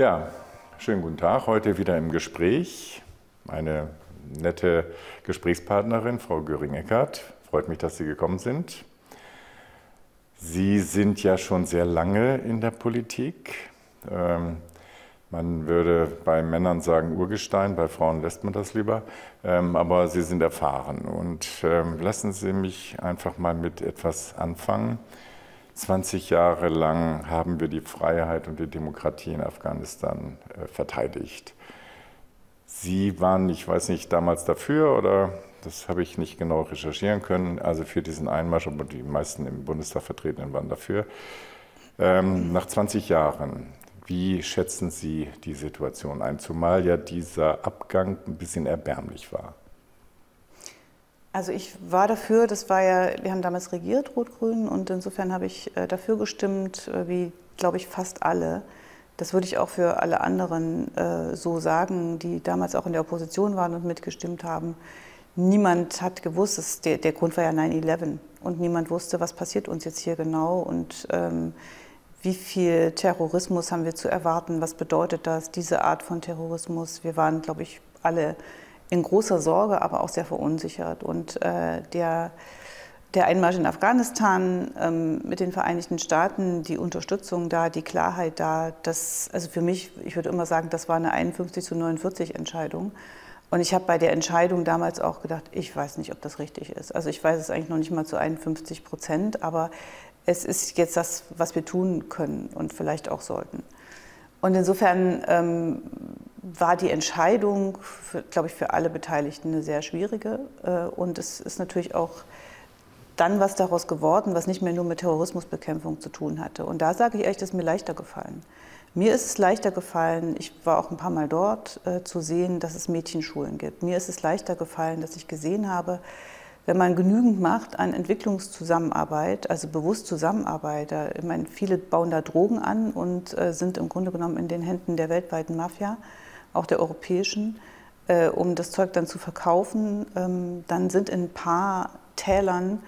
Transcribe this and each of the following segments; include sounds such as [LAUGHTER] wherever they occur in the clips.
Ja, schönen guten Tag. Heute wieder im Gespräch. Eine nette Gesprächspartnerin, Frau Göring-Eckert. Freut mich, dass Sie gekommen sind. Sie sind ja schon sehr lange in der Politik. Ähm, man würde bei Männern sagen Urgestein, bei Frauen lässt man das lieber. Ähm, aber Sie sind erfahren. Und ähm, lassen Sie mich einfach mal mit etwas anfangen. 20 Jahre lang haben wir die Freiheit und die Demokratie in Afghanistan äh, verteidigt. Sie waren, ich weiß nicht, damals dafür oder das habe ich nicht genau recherchieren können, also für diesen Einmarsch, aber die meisten im Bundestag Vertretenen waren dafür. Ähm, nach 20 Jahren, wie schätzen Sie die Situation ein, zumal ja dieser Abgang ein bisschen erbärmlich war? Also ich war dafür, das war ja, wir haben damals regiert, Rot-Grün, und insofern habe ich äh, dafür gestimmt, äh, wie, glaube ich, fast alle. Das würde ich auch für alle anderen äh, so sagen, die damals auch in der Opposition waren und mitgestimmt haben. Niemand hat gewusst, dass der, der Grund war ja 9-11 und niemand wusste, was passiert uns jetzt hier genau und ähm, wie viel Terrorismus haben wir zu erwarten, was bedeutet das, diese Art von Terrorismus. Wir waren, glaube ich, alle in großer Sorge, aber auch sehr verunsichert. Und äh, der, der Einmarsch in Afghanistan ähm, mit den Vereinigten Staaten, die Unterstützung da, die Klarheit da, das, also für mich, ich würde immer sagen, das war eine 51 zu 49 Entscheidung. Und ich habe bei der Entscheidung damals auch gedacht, ich weiß nicht, ob das richtig ist. Also ich weiß es eigentlich noch nicht mal zu 51 Prozent, aber es ist jetzt das, was wir tun können und vielleicht auch sollten. Und insofern ähm, war die Entscheidung, glaube ich, für alle Beteiligten eine sehr schwierige. Äh, und es ist natürlich auch dann was daraus geworden, was nicht mehr nur mit Terrorismusbekämpfung zu tun hatte. Und da sage ich ehrlich, das ist mir leichter gefallen. Mir ist es leichter gefallen, ich war auch ein paar Mal dort, äh, zu sehen, dass es Mädchenschulen gibt. Mir ist es leichter gefallen, dass ich gesehen habe, wenn man genügend macht an Entwicklungszusammenarbeit, also bewusst Zusammenarbeit, ich meine, viele bauen da Drogen an und äh, sind im Grunde genommen in den Händen der weltweiten Mafia, auch der europäischen, äh, um das Zeug dann zu verkaufen, ähm, dann sind in ein paar Tälern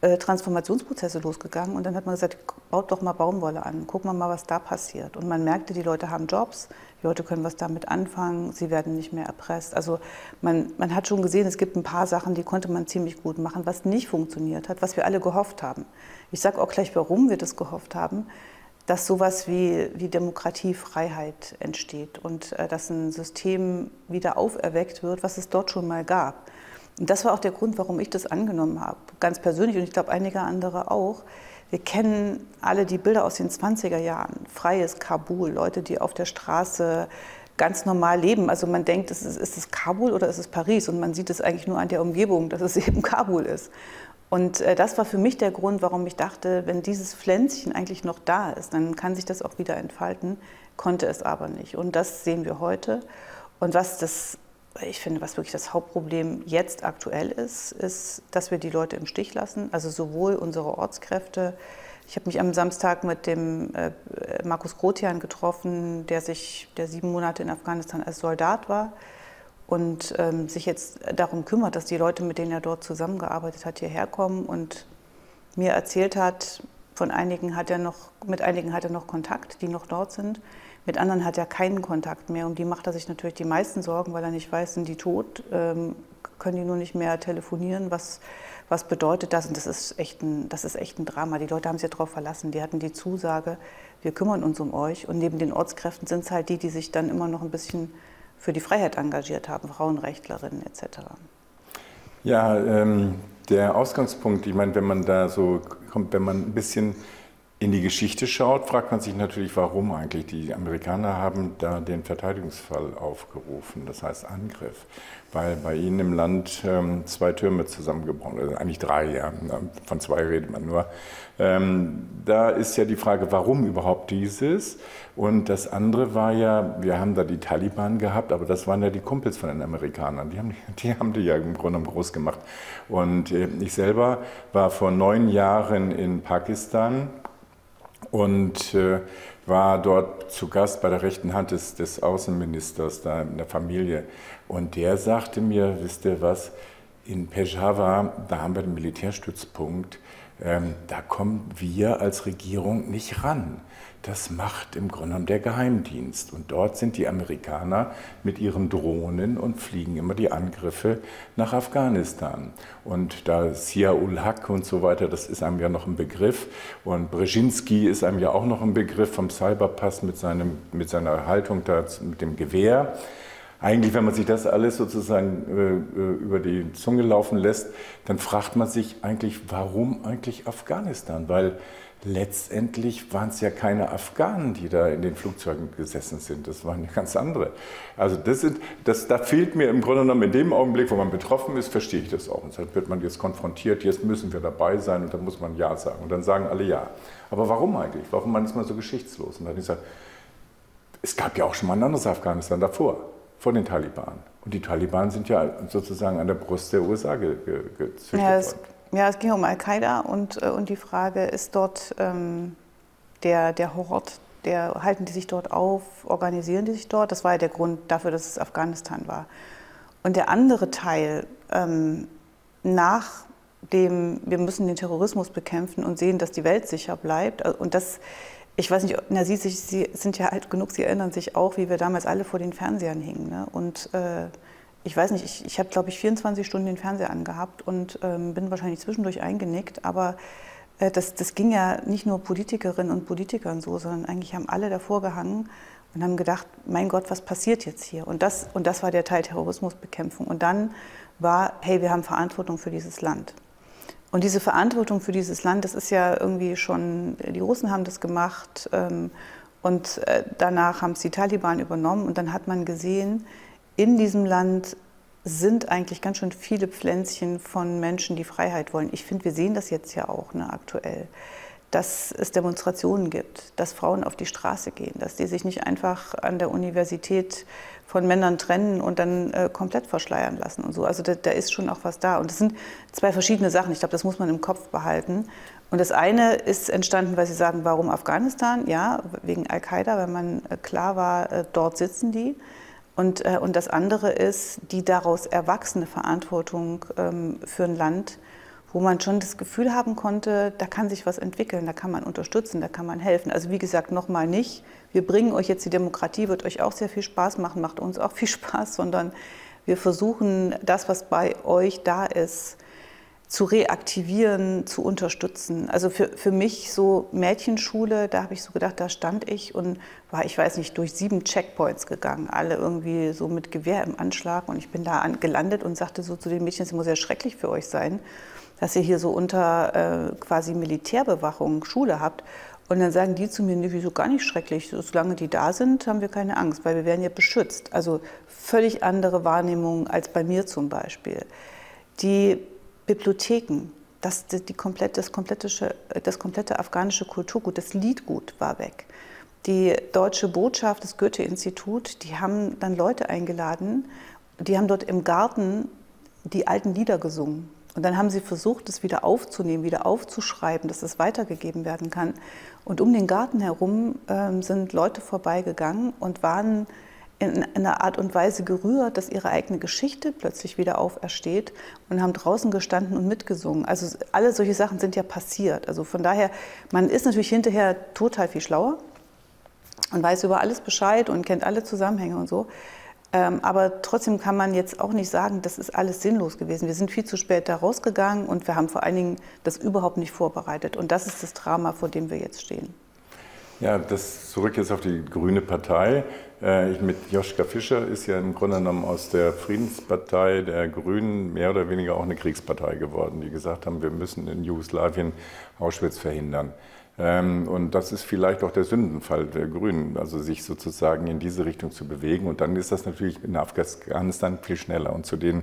äh, Transformationsprozesse losgegangen und dann hat man gesagt, baut doch mal Baumwolle an, gucken wir mal, was da passiert. Und man merkte, die Leute haben Jobs, Leute können was damit anfangen, sie werden nicht mehr erpresst. Also man, man hat schon gesehen, es gibt ein paar Sachen, die konnte man ziemlich gut machen, was nicht funktioniert hat, was wir alle gehofft haben. Ich sage auch gleich, warum wir das gehofft haben, dass sowas wie, wie Demokratie, Freiheit entsteht und äh, dass ein System wieder auferweckt wird, was es dort schon mal gab. Und das war auch der Grund, warum ich das angenommen habe. Ganz persönlich und ich glaube einige andere auch. Wir kennen alle die Bilder aus den 20er Jahren. Freies Kabul, Leute, die auf der Straße ganz normal leben. Also man denkt, ist es, ist es Kabul oder ist es Paris? Und man sieht es eigentlich nur an der Umgebung, dass es [LAUGHS] eben Kabul ist. Und äh, das war für mich der Grund, warum ich dachte, wenn dieses Pflänzchen eigentlich noch da ist, dann kann sich das auch wieder entfalten, konnte es aber nicht. Und das sehen wir heute. Und was das ich finde, was wirklich das Hauptproblem jetzt aktuell ist, ist, dass wir die Leute im Stich lassen. Also sowohl unsere Ortskräfte. Ich habe mich am Samstag mit dem äh, Markus Grotian getroffen, der sich, der sieben Monate in Afghanistan als Soldat war und ähm, sich jetzt darum kümmert, dass die Leute, mit denen er dort zusammengearbeitet hat, hierher kommen und mir erzählt hat, von einigen hat er noch, mit einigen hat er noch Kontakt, die noch dort sind. Mit anderen hat er keinen Kontakt mehr. Um die macht er sich natürlich die meisten Sorgen, weil er nicht weiß, sind die tot, ähm, können die nur nicht mehr telefonieren. Was, was bedeutet das? Und das ist, echt ein, das ist echt ein Drama. Die Leute haben sich ja darauf verlassen. Die hatten die Zusage, wir kümmern uns um euch. Und neben den Ortskräften sind es halt die, die sich dann immer noch ein bisschen für die Freiheit engagiert haben, Frauenrechtlerinnen etc. Ja, ähm, der Ausgangspunkt, ich meine, wenn man da so kommt, wenn man ein bisschen in die Geschichte schaut, fragt man sich natürlich, warum eigentlich. Die Amerikaner haben da den Verteidigungsfall aufgerufen, das heißt Angriff, weil bei ihnen im Land ähm, zwei Türme zusammengebrochen sind, also eigentlich drei, ja, von zwei redet man nur. Ähm, da ist ja die Frage, warum überhaupt dieses? Und das andere war ja, wir haben da die Taliban gehabt, aber das waren ja die Kumpels von den Amerikanern, die haben [LAUGHS] die, haben die ja im Grunde groß gemacht. Und äh, ich selber war vor neun Jahren in Pakistan und äh, war dort zu Gast bei der rechten Hand des, des Außenministers da in der Familie. Und der sagte mir, wisst ihr was, in Peshawar, da haben wir den Militärstützpunkt ähm, da kommen wir als Regierung nicht ran. Das macht im Grunde genommen der Geheimdienst. Und dort sind die Amerikaner mit ihren Drohnen und fliegen immer die Angriffe nach Afghanistan. Und da Sia-ul-Haq und so weiter, das ist einem ja noch ein Begriff. Und Brzezinski ist einem ja auch noch ein Begriff vom Cyberpass mit, seinem, mit seiner Haltung da, mit dem Gewehr eigentlich, wenn man sich das alles sozusagen äh, äh, über die Zunge laufen lässt, dann fragt man sich eigentlich, warum eigentlich Afghanistan? Weil letztendlich waren es ja keine Afghanen, die da in den Flugzeugen gesessen sind. Das waren ja ganz andere. Also das sind, das, da fehlt mir im Grunde genommen in dem Augenblick, wo man betroffen ist, verstehe ich das auch. Und dann wird man jetzt konfrontiert, jetzt müssen wir dabei sein und dann muss man Ja sagen. Und dann sagen alle Ja. Aber warum eigentlich? Warum ist man so geschichtslos? Und dann ist er, es gab ja auch schon mal ein anderes Afghanistan davor von den Taliban. Und die Taliban sind ja sozusagen an der Brust der USA ge ge gezüchtet worden. Ja, es ging um Al-Qaida und, äh, und die Frage, ist dort ähm, der, der Hort, der, halten die sich dort auf, organisieren die sich dort? Das war ja der Grund dafür, dass es Afghanistan war. Und der andere Teil, ähm, nach dem, wir müssen den Terrorismus bekämpfen und sehen, dass die Welt sicher bleibt. Äh, und das ich weiß nicht, na, Sie, Sie, sind ja alt genug, Sie erinnern sich auch, wie wir damals alle vor den Fernsehern hingen. Ne? Und äh, ich weiß nicht, ich, ich habe, glaube ich, 24 Stunden den Fernseher angehabt und ähm, bin wahrscheinlich zwischendurch eingenickt. Aber äh, das, das ging ja nicht nur Politikerinnen und Politikern so, sondern eigentlich haben alle davor gehangen und haben gedacht, mein Gott, was passiert jetzt hier? Und das, und das war der Teil Terrorismusbekämpfung. Und dann war, hey, wir haben Verantwortung für dieses Land. Und diese Verantwortung für dieses Land, das ist ja irgendwie schon, die Russen haben das gemacht ähm, und äh, danach haben es die Taliban übernommen und dann hat man gesehen, in diesem Land sind eigentlich ganz schön viele Pflänzchen von Menschen, die Freiheit wollen. Ich finde, wir sehen das jetzt ja auch ne, aktuell, dass es Demonstrationen gibt, dass Frauen auf die Straße gehen, dass die sich nicht einfach an der Universität von Männern trennen und dann äh, komplett verschleiern lassen und so. Also da, da, ist schon auch was da. Und das sind zwei verschiedene Sachen. Ich glaube, das muss man im Kopf behalten. Und das eine ist entstanden, weil Sie sagen, warum Afghanistan? Ja, wegen Al-Qaida, wenn man äh, klar war, äh, dort sitzen die. Und, äh, und das andere ist die daraus erwachsene Verantwortung ähm, für ein Land, wo man schon das Gefühl haben konnte, da kann sich was entwickeln, da kann man unterstützen, da kann man helfen. Also wie gesagt, nochmal nicht, wir bringen euch jetzt die Demokratie, wird euch auch sehr viel Spaß machen, macht uns auch viel [LAUGHS] Spaß, sondern wir versuchen das, was bei euch da ist, zu reaktivieren, zu unterstützen. Also für, für mich so Mädchenschule, da habe ich so gedacht, da stand ich und war, ich weiß nicht, durch sieben Checkpoints gegangen, alle irgendwie so mit Gewehr im Anschlag und ich bin da gelandet und sagte so zu den Mädchen, es muss ja schrecklich für euch sein dass ihr hier so unter äh, quasi Militärbewachung Schule habt. Und dann sagen die zu mir, nee, wieso gar nicht schrecklich. Solange die da sind, haben wir keine Angst, weil wir werden ja beschützt. Also völlig andere Wahrnehmung als bei mir zum Beispiel. Die Bibliotheken, das, die komplette, das, komplette, das komplette afghanische Kulturgut, das Liedgut war weg. Die deutsche Botschaft, das Goethe-Institut, die haben dann Leute eingeladen, die haben dort im Garten die alten Lieder gesungen. Und dann haben sie versucht, es wieder aufzunehmen, wieder aufzuschreiben, dass es weitergegeben werden kann. Und um den Garten herum äh, sind Leute vorbeigegangen und waren in einer Art und Weise gerührt, dass ihre eigene Geschichte plötzlich wieder aufersteht und haben draußen gestanden und mitgesungen. Also alle solche Sachen sind ja passiert. Also von daher, man ist natürlich hinterher total viel schlauer und weiß über alles Bescheid und kennt alle Zusammenhänge und so. Ähm, aber trotzdem kann man jetzt auch nicht sagen, das ist alles sinnlos gewesen. Wir sind viel zu spät da rausgegangen und wir haben vor allen Dingen das überhaupt nicht vorbereitet. Und das ist das Drama, vor dem wir jetzt stehen. Ja, das zurück jetzt auf die Grüne Partei. Äh, ich mit Joschka Fischer ist ja im Grunde genommen aus der Friedenspartei der Grünen mehr oder weniger auch eine Kriegspartei geworden, die gesagt haben, wir müssen in Jugoslawien Auschwitz verhindern. Ähm, und das ist vielleicht auch der Sündenfall der Grünen, also sich sozusagen in diese Richtung zu bewegen. Und dann ist das natürlich in Afghanistan viel schneller. Und zu denen,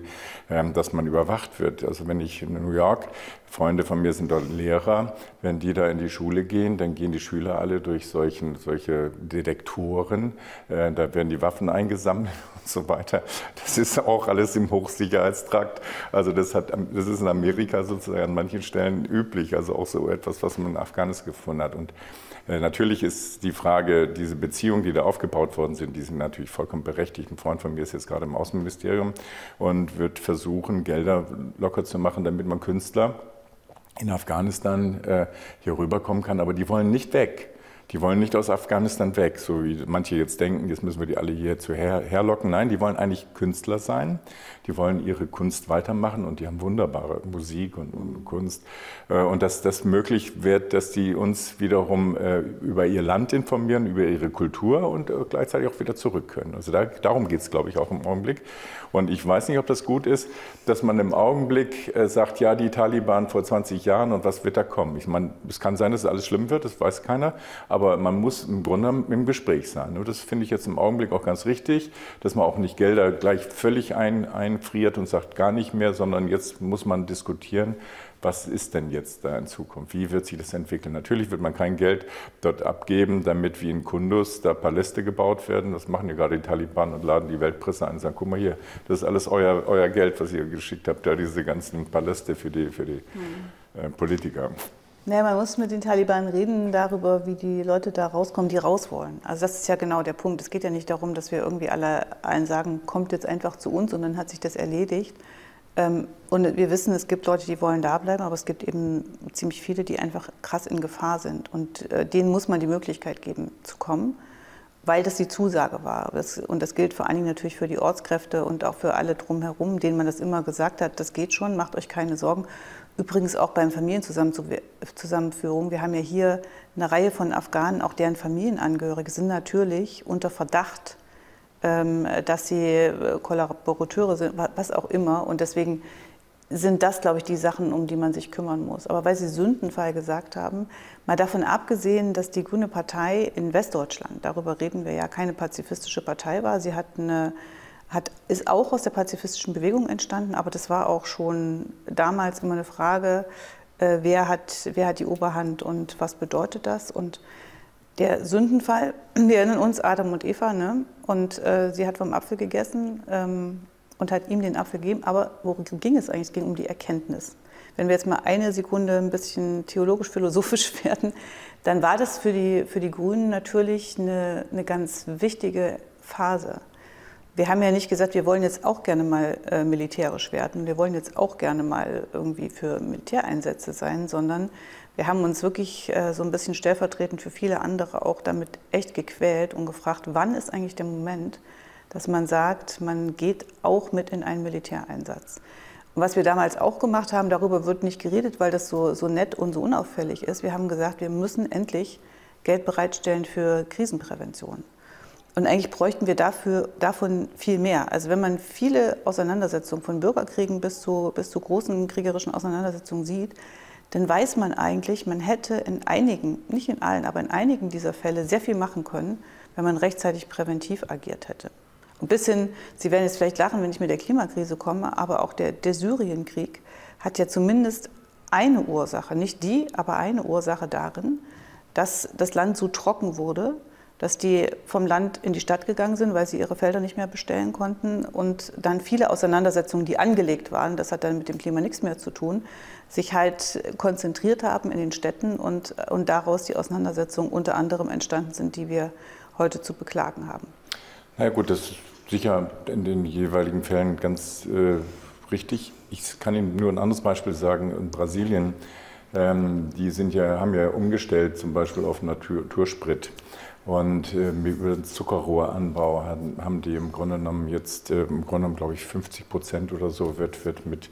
ähm, dass man überwacht wird. Also wenn ich in New York, Freunde von mir sind dort Lehrer, wenn die da in die Schule gehen, dann gehen die Schüler alle durch solchen, solche Detektoren. Äh, da werden die Waffen eingesammelt [LAUGHS] und so weiter. Das ist auch alles im Hochsicherheitstrakt. Also das, hat, das ist in Amerika sozusagen an manchen Stellen üblich. Also auch so etwas, was man in Afghanistan gefunden hat. Und äh, natürlich ist die Frage, diese Beziehungen, die da aufgebaut worden sind, die sind natürlich vollkommen berechtigt. Ein Freund von mir ist jetzt gerade im Außenministerium und wird versuchen, Gelder locker zu machen, damit man Künstler in Afghanistan äh, hier rüberkommen kann, aber die wollen nicht weg. Die wollen nicht aus Afghanistan weg, so wie manche jetzt denken, jetzt müssen wir die alle hier zu her, herlocken. Nein, die wollen eigentlich Künstler sein. Die wollen ihre Kunst weitermachen und die haben wunderbare Musik und, und Kunst. Äh, und dass das möglich wird, dass die uns wiederum äh, über ihr Land informieren, über ihre Kultur und äh, gleichzeitig auch wieder zurück können. Also da, darum geht es, glaube ich, auch im Augenblick. Und ich weiß nicht, ob das gut ist, dass man im Augenblick sagt, ja, die Taliban vor 20 Jahren und was wird da kommen? Ich meine, es kann sein, dass alles schlimm wird, das weiß keiner. Aber aber man muss im Grunde im Gespräch sein. Und das finde ich jetzt im Augenblick auch ganz richtig, dass man auch nicht Gelder gleich völlig ein, einfriert und sagt gar nicht mehr, sondern jetzt muss man diskutieren, was ist denn jetzt da in Zukunft? Wie wird sich das entwickeln? Natürlich wird man kein Geld dort abgeben, damit wie in Kundus da Paläste gebaut werden. Das machen ja gerade die Taliban und laden die Weltpresse ein und sagen, guck mal hier, das ist alles euer, euer Geld, was ihr geschickt habt, da diese ganzen Paläste für die, für die mhm. äh, Politiker. Naja, man muss mit den Taliban reden darüber, wie die Leute da rauskommen, die raus wollen. Also das ist ja genau der Punkt. Es geht ja nicht darum, dass wir irgendwie alle allen sagen, kommt jetzt einfach zu uns und dann hat sich das erledigt. Ähm, und wir wissen, es gibt Leute, die wollen da bleiben, aber es gibt eben ziemlich viele, die einfach krass in Gefahr sind. Und äh, denen muss man die Möglichkeit geben, zu kommen, weil das die Zusage war. und das gilt vor allen Dingen natürlich für die Ortskräfte und auch für alle drumherum, denen man das immer gesagt hat, das geht schon, macht euch keine Sorgen. Übrigens auch beim Familienzusammenführung. Wir haben ja hier eine Reihe von Afghanen, auch deren Familienangehörige sind natürlich unter Verdacht, dass sie äh, Kollaborateure sind, was auch immer. Und deswegen sind das, glaube ich, die Sachen, um die man sich kümmern muss. Aber weil Sie Sündenfall gesagt haben, mal davon abgesehen, dass die Grüne Partei in Westdeutschland, darüber reden wir ja, keine pazifistische Partei war. Sie hat eine hat, ist auch aus der pazifistischen Bewegung entstanden, aber das war auch schon damals immer eine Frage, äh, wer, hat, wer hat die Oberhand und was bedeutet das? Und der Sündenfall, wir erinnern uns, Adam und Eva, ne? und äh, sie hat vom Apfel gegessen ähm, und hat ihm den Apfel gegeben, aber worum ging es eigentlich? Es ging um die Erkenntnis. Wenn wir jetzt mal eine Sekunde ein bisschen theologisch-philosophisch [LAUGHS] werden, dann war das für die, für die Grünen natürlich eine, eine ganz wichtige Phase wir haben ja nicht gesagt, wir wollen jetzt auch gerne mal äh, militärisch werden, wir wollen jetzt auch gerne mal irgendwie für Militäreinsätze sein, sondern wir haben uns wirklich äh, so ein bisschen stellvertretend für viele andere auch damit echt gequält und gefragt, wann ist eigentlich der Moment, dass man sagt, man geht auch mit in einen Militäreinsatz. Und was wir damals auch gemacht haben, darüber wird nicht geredet, weil das so, so nett und so unauffällig ist. Wir haben gesagt, wir müssen endlich Geld bereitstellen für Krisenprävention. Und eigentlich bräuchten wir dafür, davon viel mehr. Also wenn man viele Auseinandersetzungen von Bürgerkriegen bis zu, bis zu großen kriegerischen Auseinandersetzungen sieht, dann weiß man eigentlich, man hätte in einigen, nicht in allen, aber in einigen dieser Fälle sehr viel machen können, wenn man rechtzeitig präventiv agiert hätte. Und bis hin, Sie werden jetzt vielleicht lachen, wenn ich mit der Klimakrise komme, aber auch der, der Syrienkrieg hat ja zumindest eine Ursache, nicht die, aber eine Ursache darin, dass das Land so trocken wurde, dass die vom Land in die Stadt gegangen sind, weil sie ihre Felder nicht mehr bestellen konnten und dann viele Auseinandersetzungen, die angelegt waren, das hat dann mit dem Klima nichts mehr zu tun, sich halt konzentriert haben in den Städten und, und daraus die Auseinandersetzungen unter anderem entstanden sind, die wir heute zu beklagen haben. Na ja, gut, das ist sicher in den jeweiligen Fällen ganz äh, richtig. Ich kann Ihnen nur ein anderes Beispiel sagen. In Brasilien, ähm, die sind ja, haben ja umgestellt zum Beispiel auf Natursprit. Und äh, über den Zuckerrohranbau haben, die im Grunde genommen jetzt, äh, im Grunde genommen, glaube ich, 50 Prozent oder so wird, wird mit,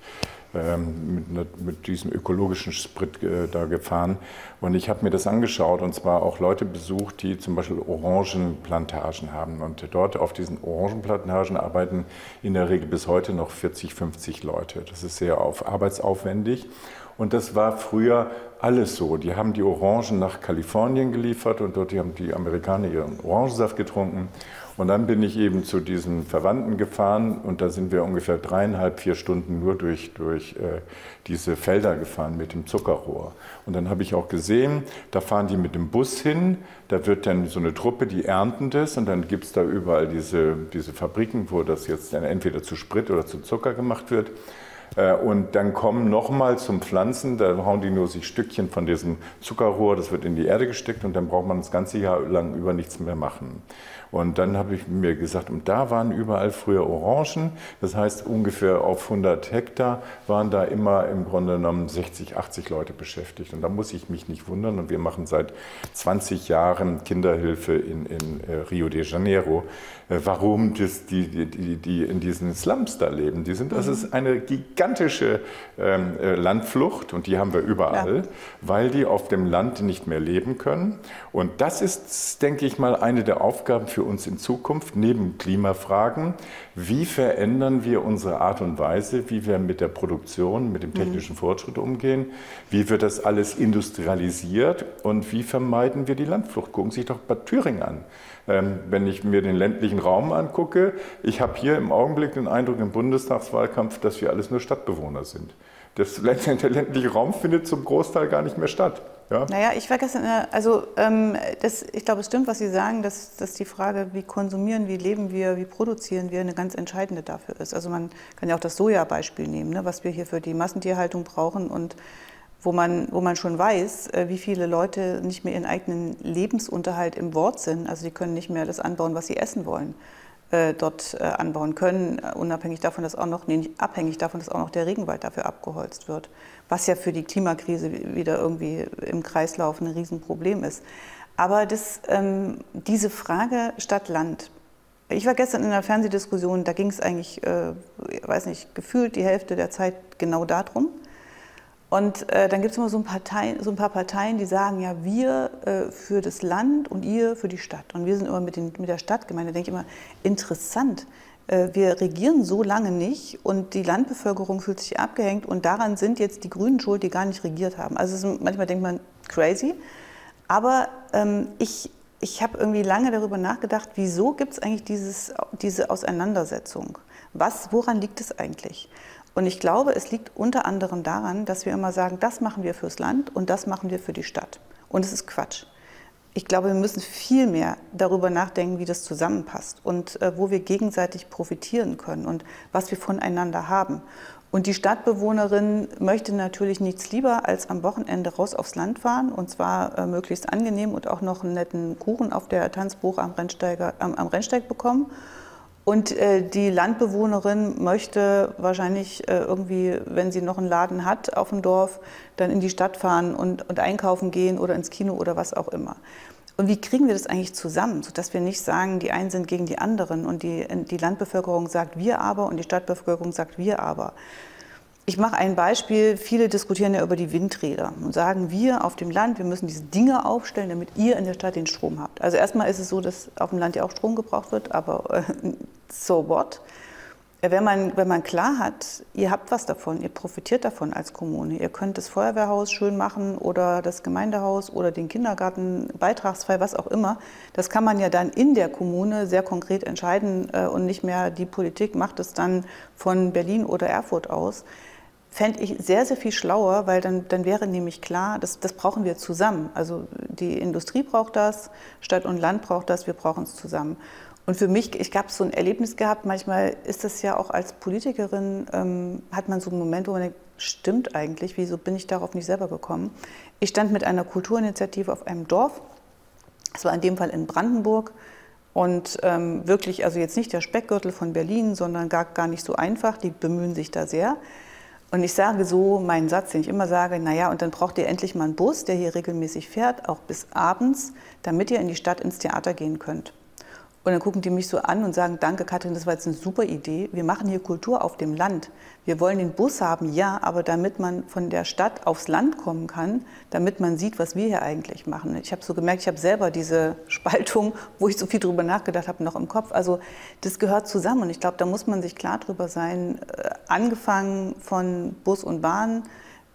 ähm, mit, mit, diesem ökologischen Sprit äh, da gefahren. Und ich habe mir das angeschaut und zwar auch Leute besucht, die zum Beispiel Orangenplantagen haben. Und dort auf diesen Orangenplantagen arbeiten in der Regel bis heute noch 40, 50 Leute. Das ist sehr auf, arbeitsaufwendig. Und das war früher alles so. Die haben die Orangen nach Kalifornien geliefert und dort haben die Amerikaner ihren Orangensaft getrunken. Und dann bin ich eben zu diesen Verwandten gefahren und da sind wir ungefähr dreieinhalb, vier Stunden nur durch, durch äh, diese Felder gefahren mit dem Zuckerrohr. Und dann habe ich auch gesehen, da fahren die mit dem Bus hin, da wird dann so eine Truppe, die ernten das und dann gibt es da überall diese, diese Fabriken, wo das jetzt entweder zu Sprit oder zu Zucker gemacht wird. Äh, und dann kommen nochmal zum Pflanzen, da hauen die nur sich Stückchen von diesem Zuckerrohr, das wird in die Erde gesteckt und dann braucht man das ganze Jahr lang über nichts mehr machen. Und dann habe ich mir gesagt, und da waren überall früher Orangen. Das heißt, ungefähr auf 100 Hektar waren da immer im Grunde genommen 60, 80 Leute beschäftigt. Und da muss ich mich nicht wundern. Und wir machen seit 20 Jahren Kinderhilfe in, in äh, Rio de Janeiro. Äh, warum das, die, die, die in diesen Slums da leben? Die sind, das mhm. ist eine gigantische ähm, äh, Landflucht und die haben wir überall, ja. weil die auf dem Land nicht mehr leben können. Und das ist, denke ich mal, eine der Aufgaben für für uns in Zukunft neben Klimafragen, wie verändern wir unsere Art und Weise, wie wir mit der Produktion, mit dem technischen mhm. Fortschritt umgehen, wie wird das alles industrialisiert und wie vermeiden wir die Landflucht. Gucken Sie sich doch Bad Thüringen an. Ähm, wenn ich mir den ländlichen Raum angucke, ich habe hier im Augenblick den Eindruck im Bundestagswahlkampf, dass wir alles nur Stadtbewohner sind. Das, der ländliche Raum findet zum Großteil gar nicht mehr statt. Ja? Naja, ich war gestern, also ähm, das, ich glaube, es stimmt, was Sie sagen, dass, dass die Frage, wie konsumieren, wie leben wir, wie produzieren wir, eine ganz entscheidende dafür ist. Also man kann ja auch das Soja-Beispiel nehmen, ne, was wir hier für die Massentierhaltung brauchen und wo man, wo man schon weiß, äh, wie viele Leute nicht mehr ihren eigenen Lebensunterhalt im Wort sind. Also die können nicht mehr das anbauen, was sie essen wollen. Äh, dort äh, anbauen können, äh, unabhängig davon, dass auch noch, nee, abhängig davon, dass auch noch der Regenwald dafür abgeholzt wird, was ja für die Klimakrise wieder irgendwie im Kreislauf ein Riesenproblem ist. Aber das, ähm, diese Frage Stadt-Land, ich war gestern in einer Fernsehdiskussion, da ging es eigentlich, äh, weiß nicht, gefühlt die Hälfte der Zeit genau darum. Und äh, dann gibt es immer so ein, Parteien, so ein, paar Parteien, die sagen, ja, wir äh, für das Land und ihr für die Stadt. Und wir sind immer mit, den, mit der Stadtgemeinde. Denke ich immer, interessant. Äh, wir regieren so lange nicht und die Landbevölkerung fühlt sich abgehängt und daran sind jetzt die Grünen schuld, die gar nicht regiert haben. Also ist, manchmal denkt man, crazy. Aber ähm, ich, ich habe irgendwie lange darüber nachgedacht, wieso gibt es eigentlich dieses, diese Auseinandersetzung? Was, woran liegt es eigentlich? Und ich glaube, es liegt unter anderem daran, dass wir immer sagen, das machen wir fürs Land und das machen wir für die Stadt. Und es ist Quatsch. Ich glaube, wir müssen viel mehr darüber nachdenken, wie das zusammenpasst und äh, wo wir gegenseitig profitieren können und was wir voneinander haben. Und die Stadtbewohnerin möchte natürlich nichts lieber als am Wochenende raus aufs Land fahren und zwar äh, möglichst angenehm und auch noch einen netten Kuchen auf der Tanzbuch am, Rennsteiger, am, am Rennsteig bekommen und äh, die Landbewohnerin möchte wahrscheinlich äh, irgendwie, wenn sie noch einen Laden hat auf dem Dorf, dann in die Stadt fahren und, und einkaufen gehen oder ins Kino oder was auch immer. Und wie kriegen wir das eigentlich zusammen, sodass wir nicht sagen, die einen sind gegen die anderen und die, die Landbevölkerung sagt wir aber und die Stadtbevölkerung sagt wir aber. Ich mache ein Beispiel. Viele diskutieren ja über die Windräder und sagen, wir auf dem Land, wir müssen diese Dinge aufstellen, damit ihr in der Stadt den Strom habt. Also erstmal ist es so, dass auf dem Land ja auch Strom gebraucht wird, aber äh, so what? Wenn man, wenn man klar hat, ihr habt was davon, ihr profitiert davon als Kommune. Ihr könnt das Feuerwehrhaus schön machen oder das Gemeindehaus oder den Kindergarten beitragsfrei, was auch immer. Das kann man ja dann in der Kommune sehr konkret entscheiden äh, und nicht mehr die Politik macht es dann von Berlin oder Erfurt aus fände ich sehr, sehr viel schlauer, weil dann, dann wäre nämlich klar, das, das brauchen wir zusammen. Also die Industrie braucht das, Stadt und Land braucht das, wir brauchen es zusammen. Und für mich, ich habe so ein Erlebnis gehabt, manchmal ist das ja auch als Politikerin, ähm, hat man so einen Moment, wo man denkt, stimmt eigentlich, wieso bin ich darauf nicht selber gekommen? Ich stand mit einer Kulturinitiative auf einem Dorf, es war in dem Fall in Brandenburg, und ähm, wirklich, also jetzt nicht der Speckgürtel von Berlin, sondern gar, gar nicht so einfach, die bemühen sich da sehr. Und ich sage so meinen Satz, den ich immer sage, naja, und dann braucht ihr endlich mal einen Bus, der hier regelmäßig fährt, auch bis abends, damit ihr in die Stadt ins Theater gehen könnt. Und dann gucken die mich so an und sagen, danke Katrin, das war jetzt eine super Idee. Wir machen hier Kultur auf dem Land. Wir wollen den Bus haben, ja, aber damit man von der Stadt aufs Land kommen kann, damit man sieht, was wir hier eigentlich machen. Ich habe so gemerkt, ich habe selber diese [LAUGHS] Spaltung, wo ich so viel drüber nachgedacht habe, noch im Kopf. Also das gehört zusammen und ich glaube, da muss man sich klar drüber sein, äh, angefangen von Bus und Bahn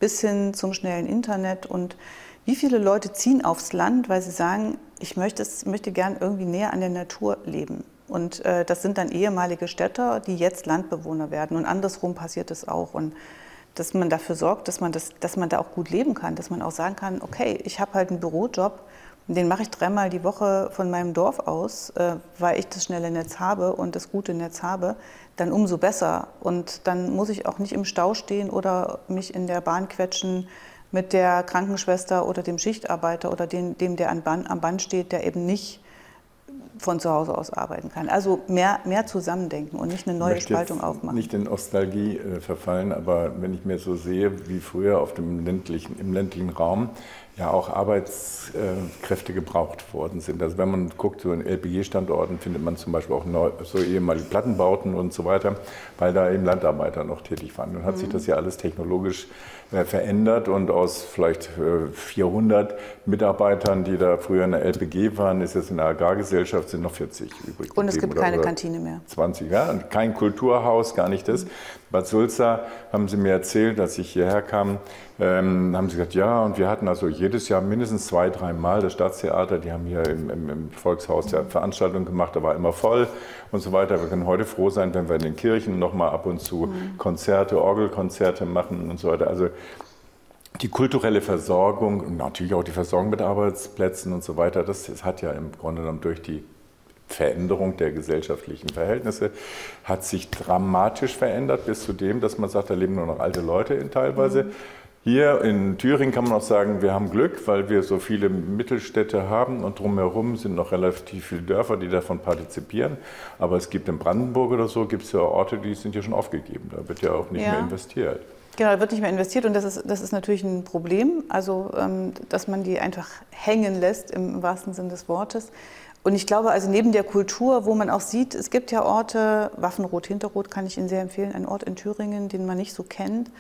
bis hin zum schnellen Internet und wie viele Leute ziehen aufs Land, weil sie sagen, ich möchte, möchte gern irgendwie näher an der Natur leben. Und äh, das sind dann ehemalige Städter, die jetzt Landbewohner werden. Und andersrum passiert es auch. Und dass man dafür sorgt, dass man, das, dass man da auch gut leben kann, dass man auch sagen kann, okay, ich habe halt einen Bürojob, Den mache ich dreimal die Woche von meinem Dorf aus, äh, weil ich das schnelle Netz habe und das gute Netz habe, dann umso besser. Und dann muss ich auch nicht im Stau stehen oder mich in der Bahn quetschen mit der Krankenschwester oder dem Schichtarbeiter oder dem, dem der am Band, am Band steht, der eben nicht von zu Hause aus arbeiten kann. Also mehr, mehr zusammendenken und nicht eine neue Spaltung aufmachen. Nicht in Nostalgie äh, verfallen, aber wenn ich mir so sehe, wie früher auf dem ländlichen, im ländlichen Raum ja auch Arbeitskräfte gebraucht worden sind. Also wenn man guckt, so in LPG-Standorten findet man zum Beispiel auch neu, so ehemalige Plattenbauten und so weiter, weil da eben Landarbeiter noch tätig waren. Nun hat mhm. sich das ja alles technologisch verändert und aus vielleicht 400 äh, Mitarbeitern, die da früher in der LPG waren, ist jetzt in der Agrargesellschaft sind noch 40 übrig. Und es gibt keine Kantine mehr. 20, ja, und kein Kulturhaus, gar nicht das. Bad Sulza haben sie mir erzählt, als ich hierher kam, ähm, haben sie gesagt, ja, und wir hatten also jedes Jahr mindestens zwei, drei Mal das Staatstheater, die haben hier im, im, im Volkshaus ja Veranstaltungen gemacht, da war immer voll und so weiter. Wir können heute froh sein, wenn wir in den Kirchen nochmal ab und zu mhm. Konzerte, Orgelkonzerte machen und so weiter. Also die kulturelle Versorgung und natürlich auch die Versorgung mit Arbeitsplätzen und so weiter, das, das hat ja im Grunde genommen durch die Veränderung der gesellschaftlichen Verhältnisse hat sich dramatisch verändert, bis zu dem, dass man sagt, da leben nur noch alte Leute in teilweise. Mhm. Hier in Thüringen kann man auch sagen, wir haben Glück, weil wir so viele Mittelstädte haben und drumherum sind noch relativ viele Dörfer, die davon partizipieren. Aber es gibt in Brandenburg oder so, gibt es ja Orte, die sind ja schon aufgegeben. Da wird ja auch nicht ja. mehr investiert. Genau, da wird nicht mehr investiert und das ist, das ist natürlich ein Problem, also ähm, dass man die einfach hängen lässt im wahrsten Sinne des Wortes. Und ich glaube, also neben der Kultur, wo man auch sieht, es gibt ja Orte, Waffenrot, Hinterrot kann ich Ihnen sehr empfehlen, ein Ort in Thüringen, den man nicht so kennt.